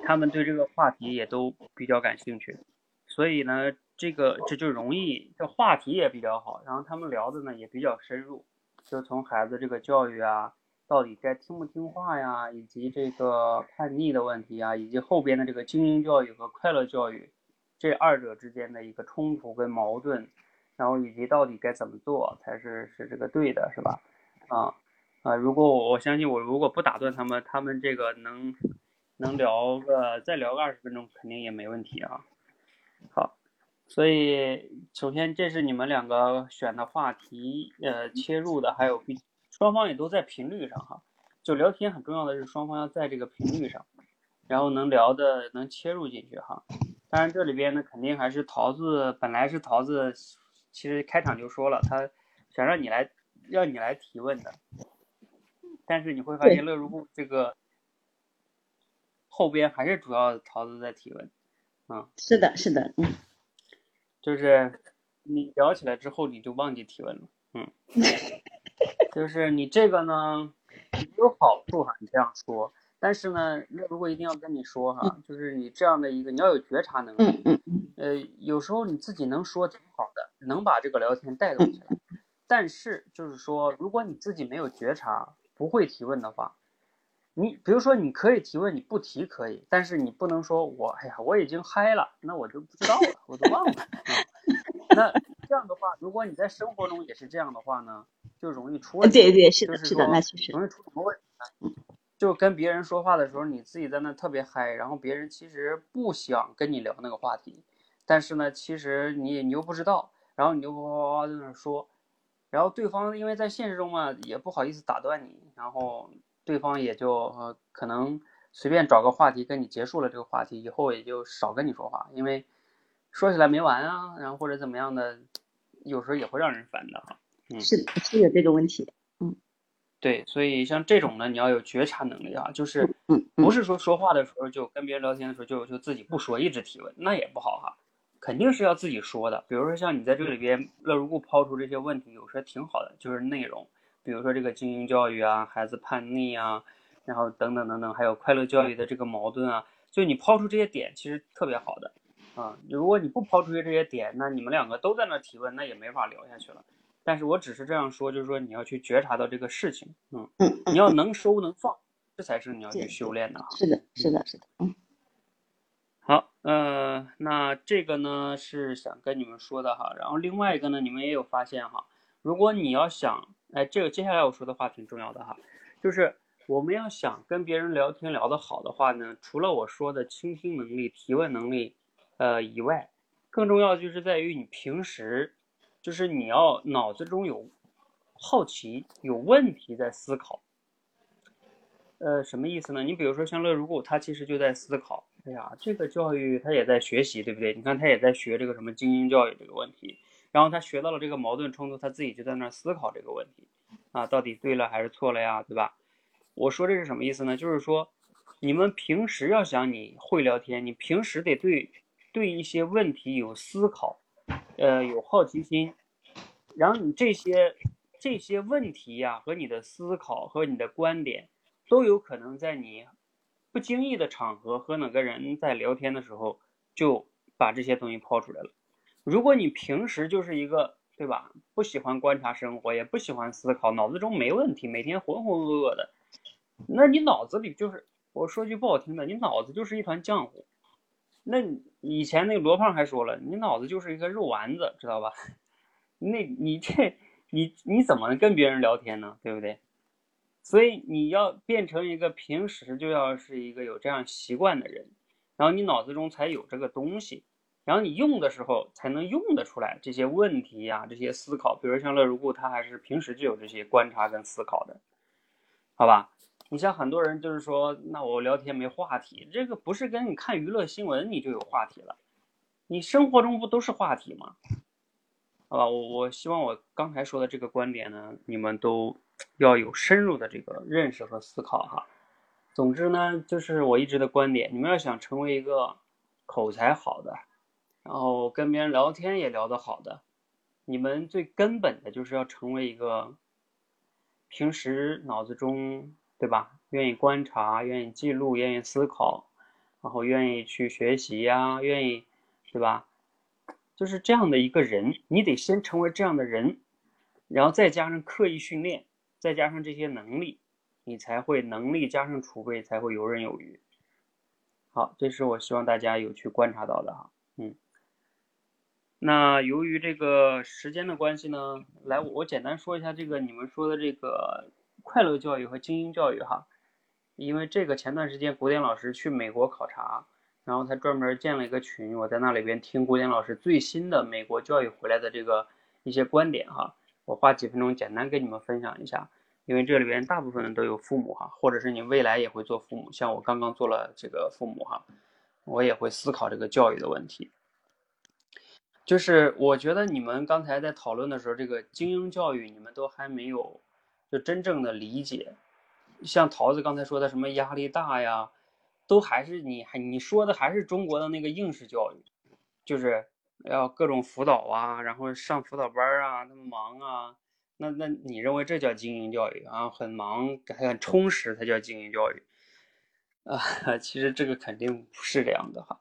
他们对这个话题也都比较感兴趣，所以呢，这个这就容易，这话题也比较好，然后他们聊的呢也比较深入，就从孩子这个教育啊，到底该听不听话呀，以及这个叛逆的问题啊，以及后边的这个精英教育和快乐教育。这二者之间的一个冲突跟矛盾，然后以及到底该怎么做才是是这个对的，是吧？啊啊！如果我我相信我如果不打断他们，他们这个能能聊个再聊个二十分钟，肯定也没问题啊。好，所以首先这是你们两个选的话题，呃，切入的还有比双方也都在频率上哈。就聊天很重要的是双方要在这个频率上，然后能聊的能切入进去哈。当然，这里边呢，肯定还是桃子。本来是桃子，其实开场就说了，他想让你来，让你来提问的。但是你会发现，乐如故这个后边还是主要桃子在提问。嗯，是的，是的，嗯，就是你聊起来之后，你就忘记提问了。嗯，就是你这个呢，有好处哈，你这样说。但是呢，那如果一定要跟你说哈，就是你这样的一个，你要有觉察能力。嗯嗯嗯。呃，有时候你自己能说挺好的，能把这个聊天带动起来。但是就是说，如果你自己没有觉察，不会提问的话，你比如说你可以提问，你不提可以，但是你不能说我哎呀我已经嗨了，那我就不知道了，我都忘了。嗯、那这样的话，如果你在生活中也是这样的话呢，就容易出问题。对对是的，就是是的，那确实容易出什么问题呢？就跟别人说话的时候，你自己在那特别嗨，然后别人其实不想跟你聊那个话题，但是呢，其实你你又不知道，然后你就哇哇哇在那说，然后对方因为在现实中嘛也不好意思打断你，然后对方也就呃可能随便找个话题跟你结束了这个话题，以后也就少跟你说话，因为说起来没完啊，然后或者怎么样的，有时候也会让人烦的哈。嗯，是的，是有这个问题。嗯对，所以像这种呢，你要有觉察能力啊，就是嗯不是说说话的时候就跟别人聊天的时候就就自己不说，一直提问，那也不好哈，肯定是要自己说的。比如说像你在这里边乐如故抛出这些问题，有时候挺好的，就是内容，比如说这个精英教育啊，孩子叛逆啊，然后等等等等，还有快乐教育的这个矛盾啊，就你抛出这些点，其实特别好的啊。如果你不抛出去这些点，那你们两个都在那提问，那也没法聊下去了。但是我只是这样说，就是说你要去觉察到这个事情，嗯，嗯你要能收能放，这才是你要去修炼的哈。是的，是的，是的，嗯好，呃，那这个呢是想跟你们说的哈，然后另外一个呢，你们也有发现哈，如果你要想，哎，这个接下来我说的话挺重要的哈，就是我们要想跟别人聊天聊得好的话呢，除了我说的倾听能力、提问能力，呃以外，更重要的就是在于你平时，就是你要脑子中有好奇、有问题在思考。呃，什么意思呢？你比如说像乐如故，他其实就在思考，哎呀，这个教育他也在学习，对不对？你看他也在学这个什么精英教育这个问题，然后他学到了这个矛盾冲突，他自己就在那儿思考这个问题，啊，到底对了还是错了呀，对吧？我说这是什么意思呢？就是说，你们平时要想你会聊天，你平时得对对一些问题有思考，呃，有好奇心，然后你这些这些问题呀、和你的思考和你的观点，都有可能在你不经意的场合和哪个人在聊天的时候，就把这些东西抛出来了。如果你平时就是一个对吧，不喜欢观察生活，也不喜欢思考，脑子中没问题，每天浑浑噩噩的，那你脑子里就是我说句不好听的，你脑子就是一团浆糊。那以前那个罗胖还说了，你脑子就是一个肉丸子，知道吧？那你这你你怎么跟别人聊天呢？对不对？所以你要变成一个平时就要是一个有这样习惯的人，然后你脑子中才有这个东西，然后你用的时候才能用得出来这些问题呀、这些思考。比如像乐如故，他还是平时就有这些观察跟思考的，好吧？你像很多人就是说，那我聊天没话题，这个不是跟你看娱乐新闻你就有话题了，你生活中不都是话题吗？好吧，我我希望我刚才说的这个观点呢，你们都要有深入的这个认识和思考哈。总之呢，就是我一直的观点，你们要想成为一个口才好的，然后跟别人聊天也聊得好的，你们最根本的就是要成为一个平时脑子中对吧，愿意观察、愿意记录、愿意思考，然后愿意去学习呀、愿意对吧？就是这样的一个人，你得先成为这样的人，然后再加上刻意训练，再加上这些能力，你才会能力加上储备，才会游刃有余。好，这是我希望大家有去观察到的哈，那由于这个时间的关系呢，来我简单说一下这个你们说的这个快乐教育和精英教育哈，因为这个前段时间古典老师去美国考察。然后他专门建了一个群，我在那里边听古典老师最新的美国教育回来的这个一些观点哈，我花几分钟简单跟你们分享一下，因为这里边大部分人都有父母哈，或者是你未来也会做父母，像我刚刚做了这个父母哈，我也会思考这个教育的问题。就是我觉得你们刚才在讨论的时候，这个精英教育你们都还没有就真正的理解，像桃子刚才说的什么压力大呀。都还是你还你说的还是中国的那个应试教育，就是要各种辅导啊，然后上辅导班啊，那么忙啊，那那你认为这叫精英教育啊？很忙还很充实才叫精英教育啊？其实这个肯定不是这样的哈。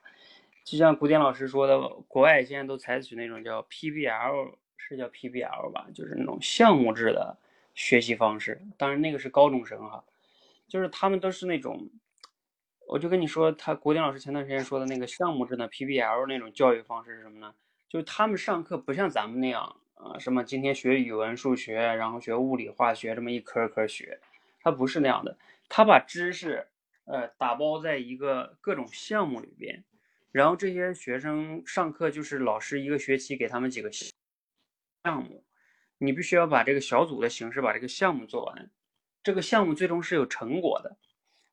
就像古典老师说的，国外现在都采取那种叫 PBL，是叫 PBL 吧？就是那种项目制的学习方式。当然那个是高中生哈，就是他们都是那种。我就跟你说，他古典老师前段时间说的那个项目制的 PBL 那种教育方式是什么呢？就是他们上课不像咱们那样啊，什么今天学语文、数学，然后学物理、化学，这么一科科学，他不是那样的。他把知识呃打包在一个各种项目里边，然后这些学生上课就是老师一个学期给他们几个项目，你必须要把这个小组的形式把这个项目做完。这个项目最终是有成果的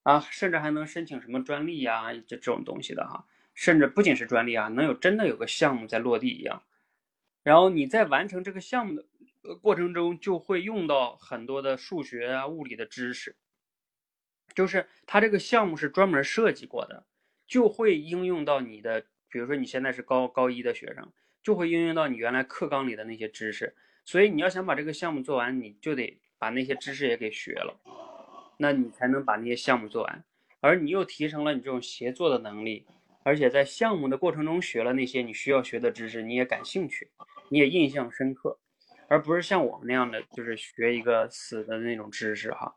啊，甚至还能申请什么专利呀，这这种东西的哈，甚至不仅是专利啊，能有真的有个项目在落地一样。然后你在完成这个项目的过程中，就会用到很多的数学啊、物理的知识，就是它这个项目是专门设计过的，就会应用到你的，比如说你现在是高高一的学生，就会应用到你原来课纲里的那些知识。所以你要想把这个项目做完，你就得把那些知识也给学了，那你才能把那些项目做完。而你又提升了你这种协作的能力，而且在项目的过程中学了那些你需要学的知识，你也感兴趣，你也印象深刻，而不是像我们那样的就是学一个死的那种知识哈。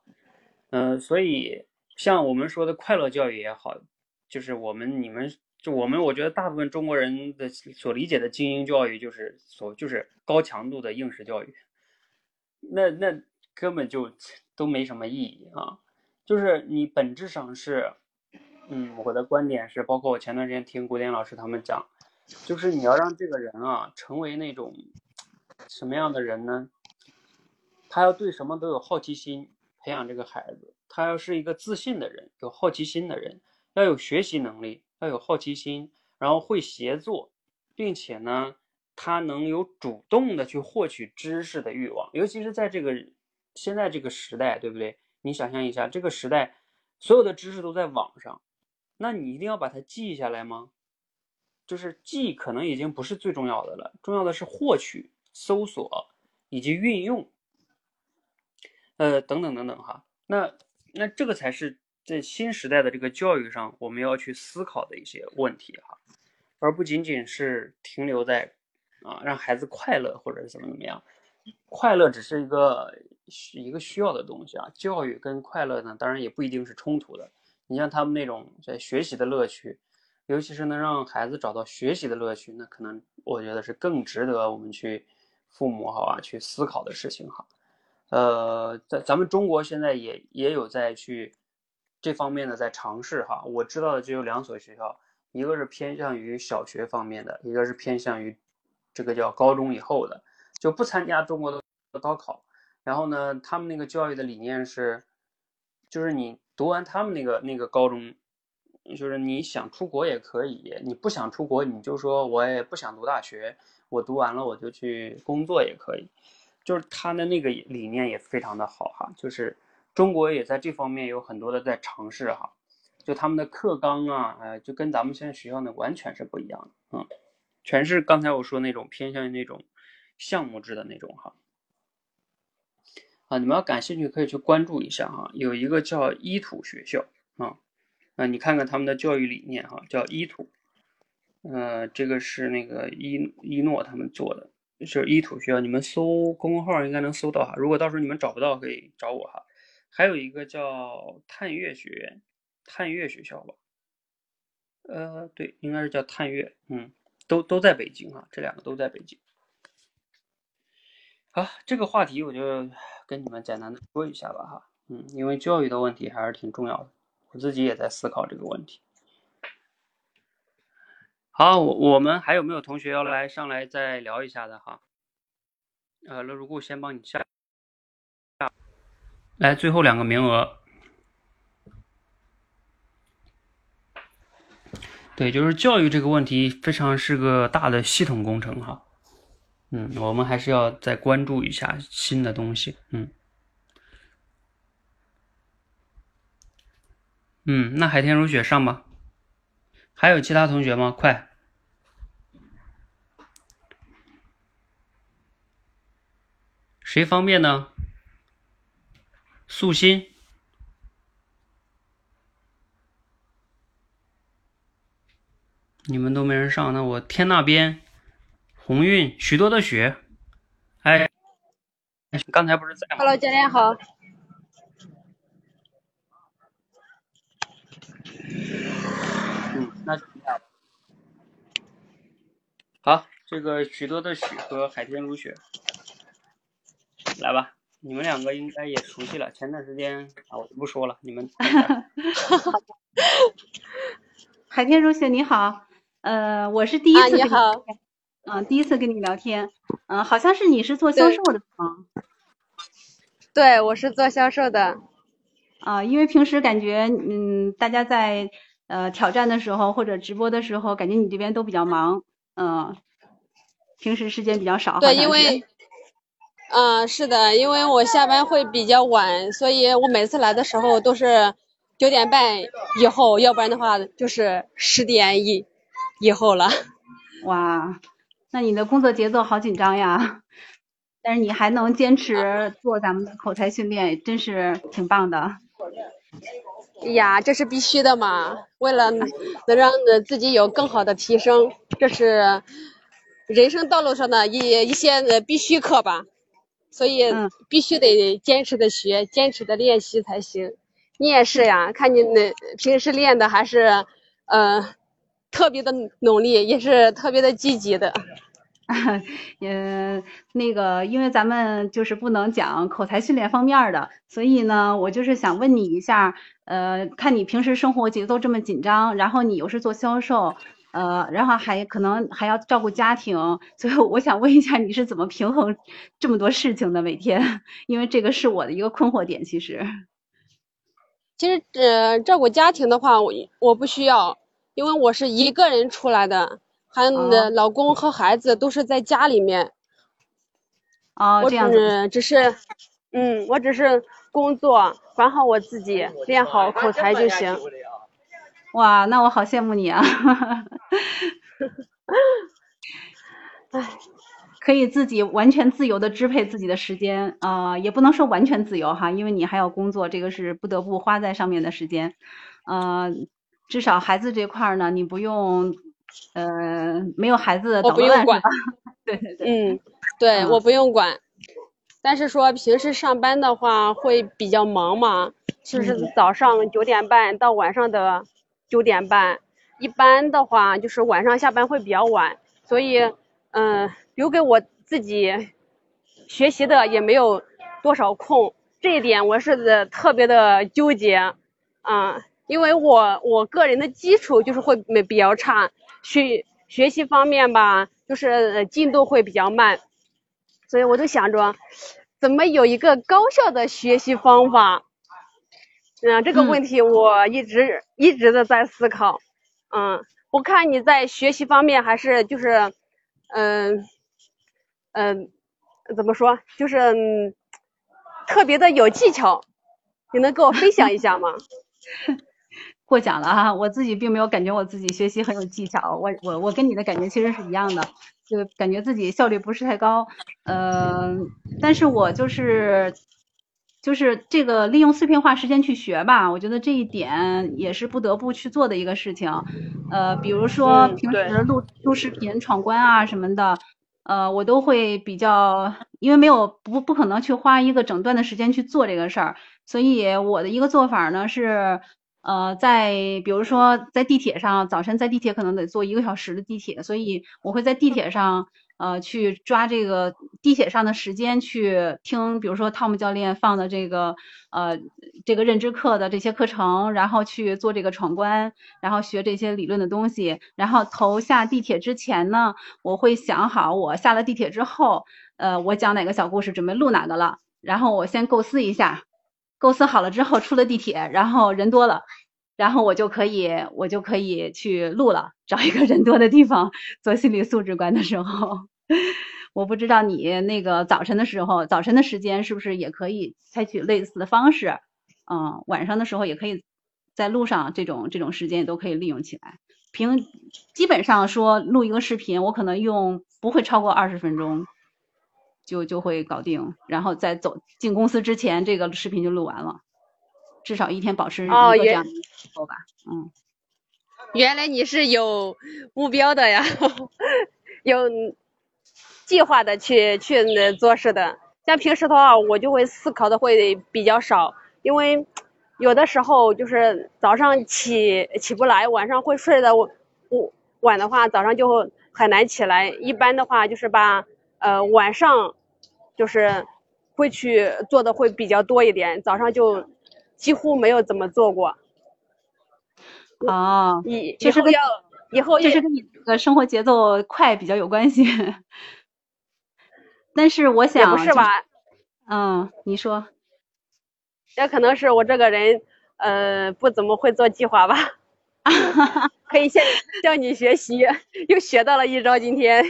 嗯，所以像我们说的快乐教育也好，就是我们你们。就我们，我觉得大部分中国人的所理解的精英教育，就是所就是高强度的应试教育，那那根本就都没什么意义啊。就是你本质上是，嗯，我的观点是，包括我前段时间听古典老师他们讲，就是你要让这个人啊成为那种什么样的人呢？他要对什么都有好奇心，培养这个孩子，他要是一个自信的人，有好奇心的人，要有学习能力。要有好奇心，然后会协作，并且呢，他能有主动的去获取知识的欲望，尤其是在这个现在这个时代，对不对？你想象一下，这个时代所有的知识都在网上，那你一定要把它记下来吗？就是记可能已经不是最重要的了，重要的是获取、搜索以及运用，呃，等等等等哈。那那这个才是。在新时代的这个教育上，我们要去思考的一些问题哈，而不仅仅是停留在啊让孩子快乐或者是怎么怎么样，快乐只是一个一个需要的东西啊。教育跟快乐呢，当然也不一定是冲突的。你像他们那种在学习的乐趣，尤其是能让孩子找到学习的乐趣，那可能我觉得是更值得我们去父母好啊去思考的事情哈。呃，在咱们中国现在也也有在去。这方面呢，在尝试哈，我知道的只有两所学校，一个是偏向于小学方面的，一个是偏向于这个叫高中以后的，就不参加中国的高考。然后呢，他们那个教育的理念是，就是你读完他们那个那个高中，就是你想出国也可以，你不想出国，你就说我也不想读大学，我读完了我就去工作也可以。就是他的那个理念也非常的好哈，就是。中国也在这方面有很多的在尝试哈，就他们的课纲啊，哎，就跟咱们现在学校呢完全是不一样的，嗯，全是刚才我说那种偏向于那种项目制的那种哈，啊，你们要感兴趣可以去关注一下哈，有一个叫伊土学校啊，啊，你看看他们的教育理念哈，叫伊土，呃，这个是那个伊伊诺他们做的，就是伊土学校，你们搜公众号应该能搜到哈，如果到时候你们找不到可以找我哈。还有一个叫探月学院，探月学校吧，呃，对，应该是叫探月，嗯，都都在北京啊，这两个都在北京。好，这个话题我就跟你们简单的说一下吧，哈，嗯，因为教育的问题还是挺重要的，我自己也在思考这个问题。好，我我们还有没有同学要来上来再聊一下的哈？呃，乐如故先帮你下。来，最后两个名额。对，就是教育这个问题，非常是个大的系统工程哈。嗯，我们还是要再关注一下新的东西。嗯，嗯，那海天如雪上吧。还有其他同学吗？快，谁方便呢？素心，你们都没人上，那我天那边，鸿运，许多的雪，哎，刚才不是在吗？Hello，教练好。嗯，那好，这个许多的雪和海天如雪，来吧。你们两个应该也熟悉了，前段时间啊，我就不说了，你们。海天如雪你好，呃，我是第一次跟你好，嗯，第一次跟你聊天，嗯，好像是你是做销售的吗？对，我是做销售的。啊，因为平时感觉，嗯，大家在呃挑战的时候或者直播的时候，感觉你这边都比较忙，嗯，平时时间比较少。对，因为，嗯，是的，因为我下班会比较晚，所以我每次来的时候都是九点半以后，要不然的话就是十点以以后了。哇，那你的工作节奏好紧张呀！但是你还能坚持做咱们的口才训练，真是挺棒的。呀，这是必须的嘛！为了能让自己有更好的提升，这是人生道路上的一一些必须课吧。所以必须得坚持的学，坚持的练习才行。你也是呀，看你那平时练的还是呃特别的努力，也是特别的积极的。嗯，那个，因为咱们就是不能讲口才训练方面的，所以呢，我就是想问你一下，呃，看你平时生活节奏这么紧张，然后你又是做销售，呃，然后还可能还要照顾家庭，所以我想问一下，你是怎么平衡这么多事情的每天？因为这个是我的一个困惑点，其实。其实，呃，照顾家庭的话，我我不需要，因为我是一个人出来的。还有你的老公和孩子都是在家里面，哦，这样子，只是，嗯，我只是工作管好我自己，练好口才就行。哇，那我好羡慕你啊！哎，可以自己完全自由的支配自己的时间啊，也不能说完全自由哈，因为你还要工作，这个是不得不花在上面的时间。呃，至少孩子这块呢，你不用。呃，没有孩子我不用管。对 对对，嗯，对我不用管。但是说平时上班的话会比较忙嘛，就是早上九点半到晚上的九点半，一般的话就是晚上下班会比较晚，所以嗯，留给我自己学习的也没有多少空，这一点我是特别的纠结啊，因为我我个人的基础就是会比较差。学学习方面吧，就是进度会比较慢，所以我就想着怎么有一个高效的学习方法。嗯，这个问题我一直一直的在思考。嗯，我看你在学习方面还是就是，嗯嗯，怎么说，就是特别的有技巧，你能跟我分享一下吗？过奖了哈，我自己并没有感觉我自己学习很有技巧，我我我跟你的感觉其实是一样的，就感觉自己效率不是太高，嗯，但是我就是就是这个利用碎片化时间去学吧，我觉得这一点也是不得不去做的一个事情，呃，比如说平时录录视频闯关啊什么的，呃，我都会比较，因为没有不不可能去花一个整段的时间去做这个事儿，所以我的一个做法呢是。呃，在比如说在地铁上，早晨在地铁可能得坐一个小时的地铁，所以我会在地铁上呃去抓这个地铁上的时间去听，比如说汤姆教练放的这个呃这个认知课的这些课程，然后去做这个闯关，然后学这些理论的东西，然后头下地铁之前呢，我会想好我下了地铁之后，呃我讲哪个小故事，准备录哪个了，然后我先构思一下。构思好了之后，出了地铁，然后人多了，然后我就可以，我就可以去录了。找一个人多的地方做心理素质关的时候，我不知道你那个早晨的时候，早晨的时间是不是也可以采取类似的方式？嗯，晚上的时候也可以在路上这种这种时间也都可以利用起来。平基本上说录一个视频，我可能用不会超过二十分钟。就就会搞定，然后在走进公司之前，这个视频就录完了，至少一天保持一个这样的够吧，嗯。原来你是有目标的呀，有计划的去去做事的。像平时的话，我就会思考的会比较少，因为有的时候就是早上起起不来，晚上会睡的晚晚的话，早上就很难起来。一般的话就是把呃晚上。就是会去做的会比较多一点，早上就几乎没有怎么做过。哦，以以后要以后就是跟你的生活节奏快比较有关系。但是我想，不是吧？嗯，你说。也可能是我这个人，呃，不怎么会做计划吧。可以向向你学习，又学到了一招。今天，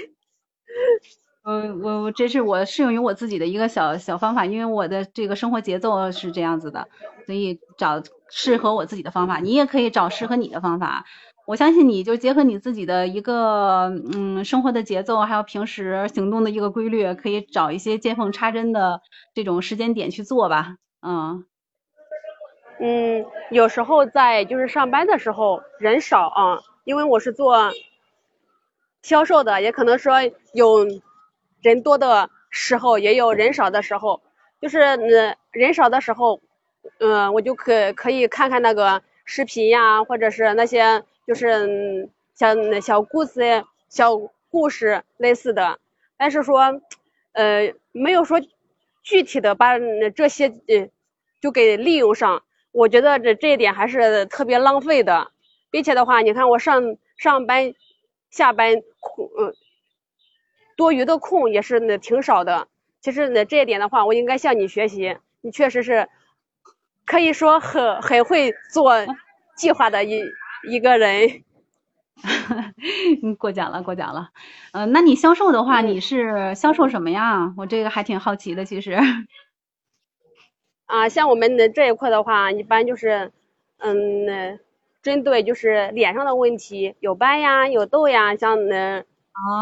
嗯，我我这是我适用于我自己的一个小小方法，因为我的这个生活节奏是这样子的，所以找适合我自己的方法。你也可以找适合你的方法。我相信你就结合你自己的一个嗯生活的节奏，还有平时行动的一个规律，可以找一些见缝插针的这种时间点去做吧。嗯。嗯，有时候在就是上班的时候人少啊，因为我是做销售的，也可能说有人多的时候，也有人少的时候。就是嗯人少的时候，嗯，我就可可以看看那个视频呀，或者是那些就是像小故事、小故事类似的。但是说，呃，没有说具体的把这些呃就给利用上。我觉得这这一点还是特别浪费的，并且的话，你看我上上班、下班空，嗯，多余的空也是那挺少的。其实呢，这一点的话，我应该向你学习，你确实是可以说很很会做计划的一一个人。过奖了，过奖了。嗯，那你销售的话，你是销售什么呀？我这个还挺好奇的，其实。啊，像我们的这一块的话，一般就是，嗯，针对就是脸上的问题，有斑呀，有痘呀，像那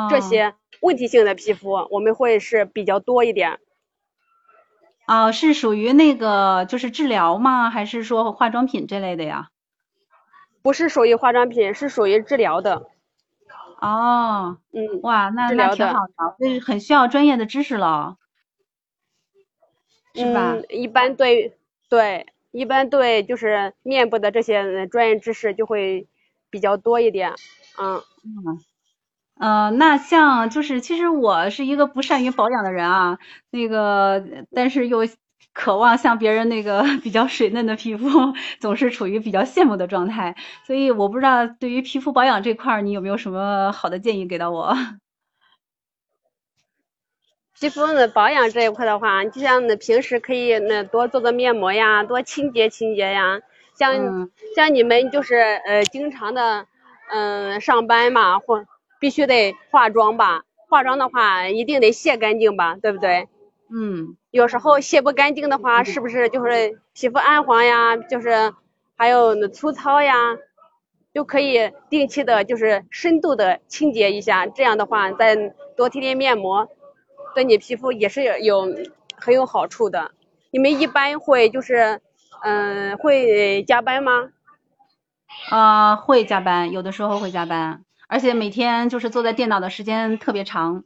这些问题性的皮肤，我们会是比较多一点。哦，是属于那个就是治疗吗？还是说化妆品这类的呀？不是属于化妆品，是属于治疗的。哦，嗯，哇，那那挺好的，这是很需要专业的知识了。嗯，一般对对，一般对就是面部的这些专业知识就会比较多一点，嗯嗯嗯，那像就是其实我是一个不善于保养的人啊，那个但是又渴望像别人那个 比较水嫩的皮肤，总是处于比较羡慕的状态，所以我不知道对于皮肤保养这块儿，你有没有什么好的建议给到我？皮肤的保养这一块的话，就像那平时可以那多做做面膜呀，多清洁清洁呀。像像你们就是呃经常的嗯上班嘛，或必须得化妆吧？化妆的话一定得卸干净吧，对不对？嗯。有时候卸不干净的话，是不是就是皮肤暗黄呀？就是还有那粗糙呀，就可以定期的就是深度的清洁一下。这样的话，再多贴贴面膜。对你皮肤也是有很有好处的。你们一般会就是嗯会加班吗？啊，会加班，有的时候会加班，而且每天就是坐在电脑的时间特别长，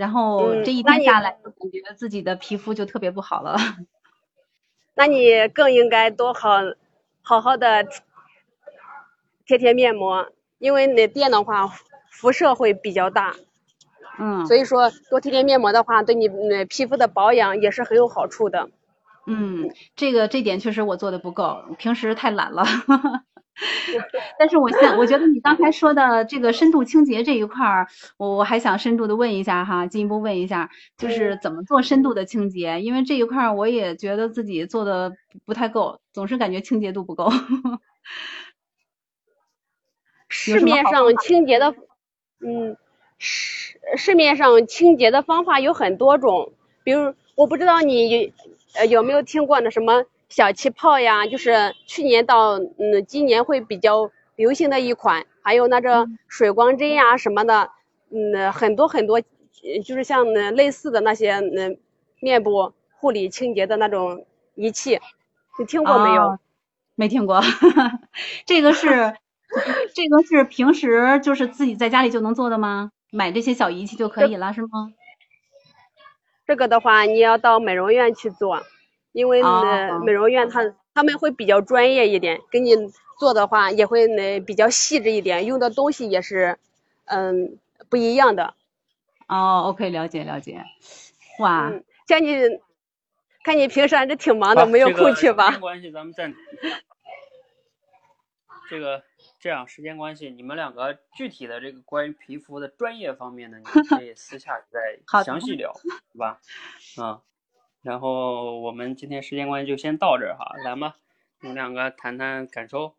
然后这一天下来就感觉自己的皮肤就特别不好了。那你更应该多好好好的贴贴面膜，因为那电的话辐射会比较大。嗯，所以说多贴贴面膜的话，对你皮肤的保养也是很有好处的。嗯，这个这点确实我做的不够，平时太懒了。但是我现我觉得你刚才说的这个深度清洁这一块儿，我我还想深度的问一下哈，进一步问一下，就是怎么做深度的清洁？因为这一块儿我也觉得自己做的不太够，总是感觉清洁度不够。市面上清洁的，嗯。市市面上清洁的方法有很多种，比如我不知道你呃有没有听过那什么小气泡呀，就是去年到嗯今年会比较流行的一款，还有那个水光针呀什么的，嗯很多很多，就是像那类似的那些嗯面部护理清洁的那种仪器，你听过没有？没听过，这个是 这个是平时就是自己在家里就能做的吗？买这些小仪器就可以了，是吗？这个的话，你要到美容院去做，因为呢，美容院他他们会比较专业一点，给你做的话也会呢比较细致一点，用的东西也是嗯不一样的。哦，OK，了解了解。哇，像你看你平时还是挺忙的，没有空去吧？没关系，咱们暂这个。这样时间关系，你们两个具体的这个关于皮肤的专业方面呢，你可以私下再 详细聊，是吧？啊，然后我们今天时间关系就先到这儿哈，来吧，你们两个谈谈感受。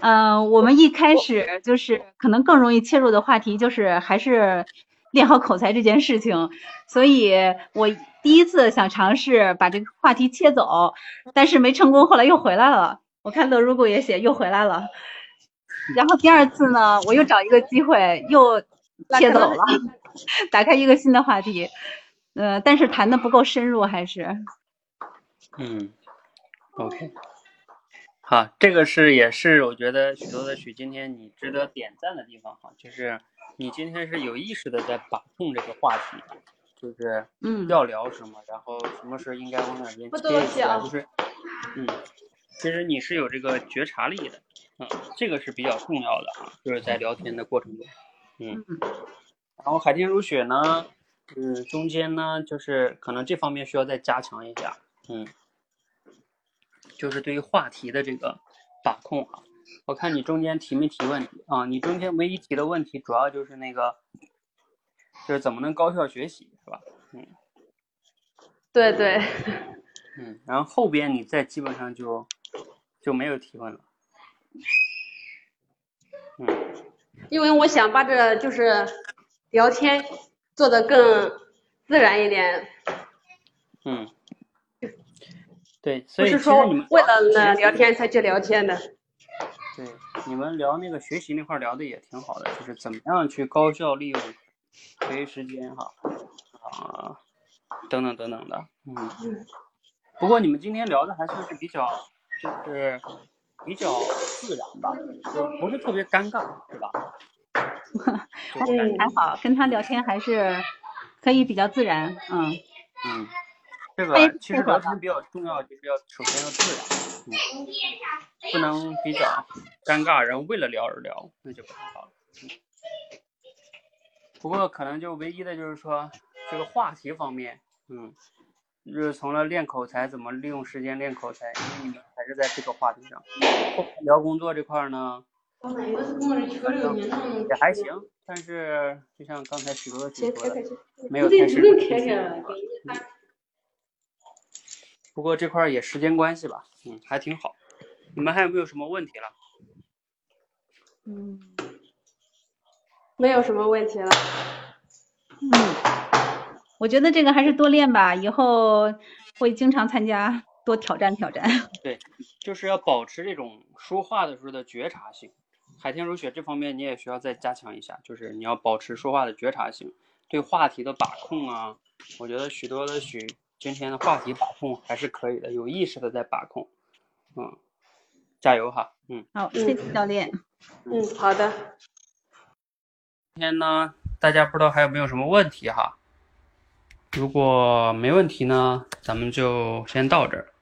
嗯、我们一开始就是可能更容易切入的话题就是还是练好口才这件事情，所以我第一次想尝试把这个话题切走，但是没成功，后来又回来了。我看乐如果也写又回来了，然后第二次呢，我又找一个机会又切走了，打开一个新的话题，呃，但是谈的不够深入，还是嗯，OK，好，这个是也是我觉得许多的许今天你值得点赞的地方哈，就是你今天是有意识的在把控这个话题，就是嗯要聊什么，然后什么时候应该往哪边切一切啊，想就是 嗯，其实你是有这个觉察力的，嗯，这个是比较重要的啊，就是在聊天的过程中，嗯，然后海天如雪呢，嗯，中间呢就是可能这方面需要再加强一下，嗯。就是对于话题的这个把控啊。我看你中间提没提问题啊？你中间唯一提的问题主要就是那个，就是怎么能高效学习，是吧？嗯对对，嗯，然后后边你再基本上就就没有提问了。嗯因为我想把这就是聊天做得更自然一点，嗯，对，所以是说为了呢学习聊天才去聊天的。对，你们聊那个学习那块聊的也挺好的，就是怎么样去高效利用学习时间哈，啊，等等等等的，嗯。不过你们今天聊的还算是比较，就是比较自然吧，就不是特别尴尬，是吧？还还好，跟他聊天还是可以比较自然，嗯。嗯，这哎个其实聊天比较重要，就是要首先要自然，嗯，不能比较尴尬，然后为了聊而聊，那就不太好了。嗯不过可能就唯一的就是说这个话题方面，嗯，就是从了练口才，怎么利用时间练口才，因为你们还是在这个话题上。聊工作这块呢，也还行，但是就像刚才许多的说的，没有太深入的学习嗯不过这块也时间关系吧，嗯，还挺好。你们还有没有什么问题了？嗯没有什么问题了。嗯，我觉得这个还是多练吧，以后会经常参加，多挑战挑战。对，就是要保持这种说话的时候的觉察性。海天如雪这方面你也需要再加强一下，就是你要保持说话的觉察性，对话题的把控啊，我觉得许多的许今天的话题把控还是可以的，有意识的在把控，嗯，加油哈，嗯。好，谢谢教练。嗯，好的。今天呢，大家不知道还有没有什么问题哈？如果没问题呢，咱们就先到这儿。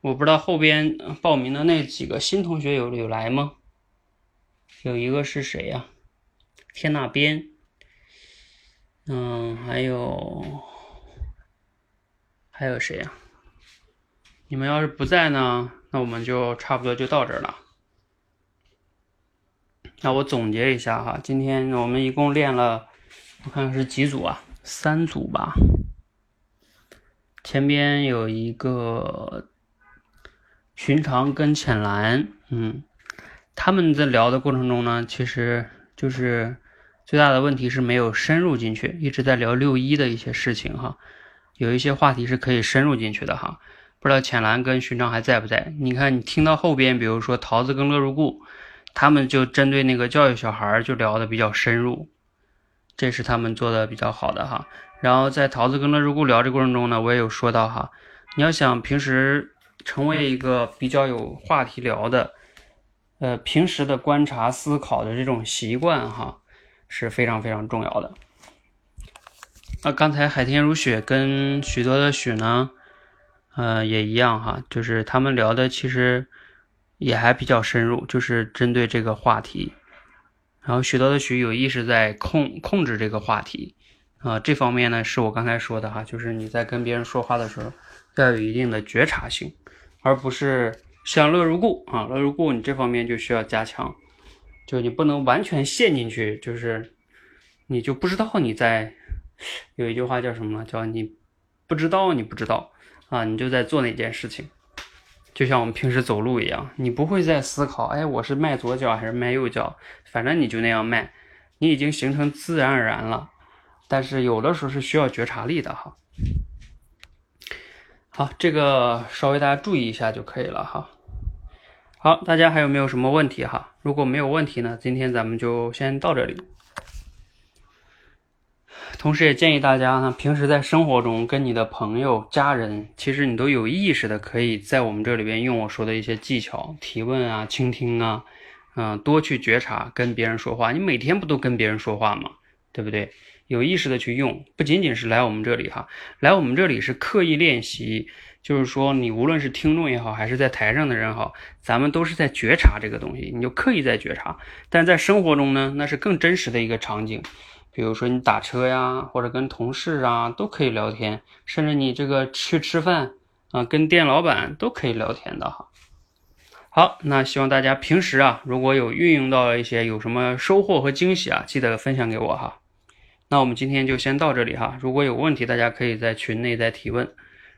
我不知道后边报名的那几个新同学有有来吗？有一个是谁呀、天那边，嗯，还有还有谁呀、你们要是不在呢，那我们就差不多就到这儿了。那我总结一下哈，今天我们一共练了，我看是几组啊？三组吧。前边有一个寻常跟浅蓝，嗯，他们在聊的过程中呢，其实就是最大的问题是没有深入进去，一直在聊六一的一些事情哈。有一些话题是可以深入进去的哈。不知道浅蓝跟寻常还在不在？你看，你听到后边，比如说桃子跟乐如故，他们就针对那个教育小孩就聊的比较深入，这是他们做的比较好的哈。然后在桃子跟乐如故聊这过程中呢，我也有说到哈，你要想平时成为一个比较有话题聊的，呃，平时的观察思考的这种习惯哈，是非常非常重要的。那刚才海天如雪跟许多的许呢，呃，也一样哈，就是他们聊的其实也还比较深入，就是针对这个话题。然后许多的许有意识在控控制这个话题，啊、这方面呢是我刚才说的哈，就是你在跟别人说话的时候要有一定的觉察性，而不是像乐如故啊，乐如故你这方面就需要加强，就你不能完全陷进去，就是你就不知道你在有一句话叫什么？叫你不知道你不知道啊，你就在做那件事情。就像我们平时走路一样，你不会再思考，哎，我是迈左脚还是迈右脚，反正你就那样迈，你已经形成自然而然了。但是有的时候是需要觉察力的哈。好，这个稍微大家注意一下就可以了哈。好，大家还有没有什么问题哈？如果没有问题呢，今天咱们就先到这里。同时也建议大家呢，平时在生活中跟你的朋友、家人，其实你都有意识的，可以在我们这里边用我说的一些技巧，提问啊、倾听啊，嗯，多去觉察跟别人说话。你每天不都跟别人说话吗？对不对？有意识的去用，不仅仅是来我们这里哈，来我们这里是刻意练习，就是说你无论是听众也好，还是在台上的人好，咱们都是在觉察这个东西，你就刻意在觉察。但在生活中呢，那是更真实的一个场景。比如说你打车呀，或者跟同事啊都可以聊天，甚至你这个去吃饭啊，跟店老板都可以聊天的哈。好，那希望大家平时啊，如果有运用到一些有什么收获和惊喜啊，记得分享给我哈。那我们今天就先到这里哈，如果有问题，大家可以在群内再提问，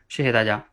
谢谢大家。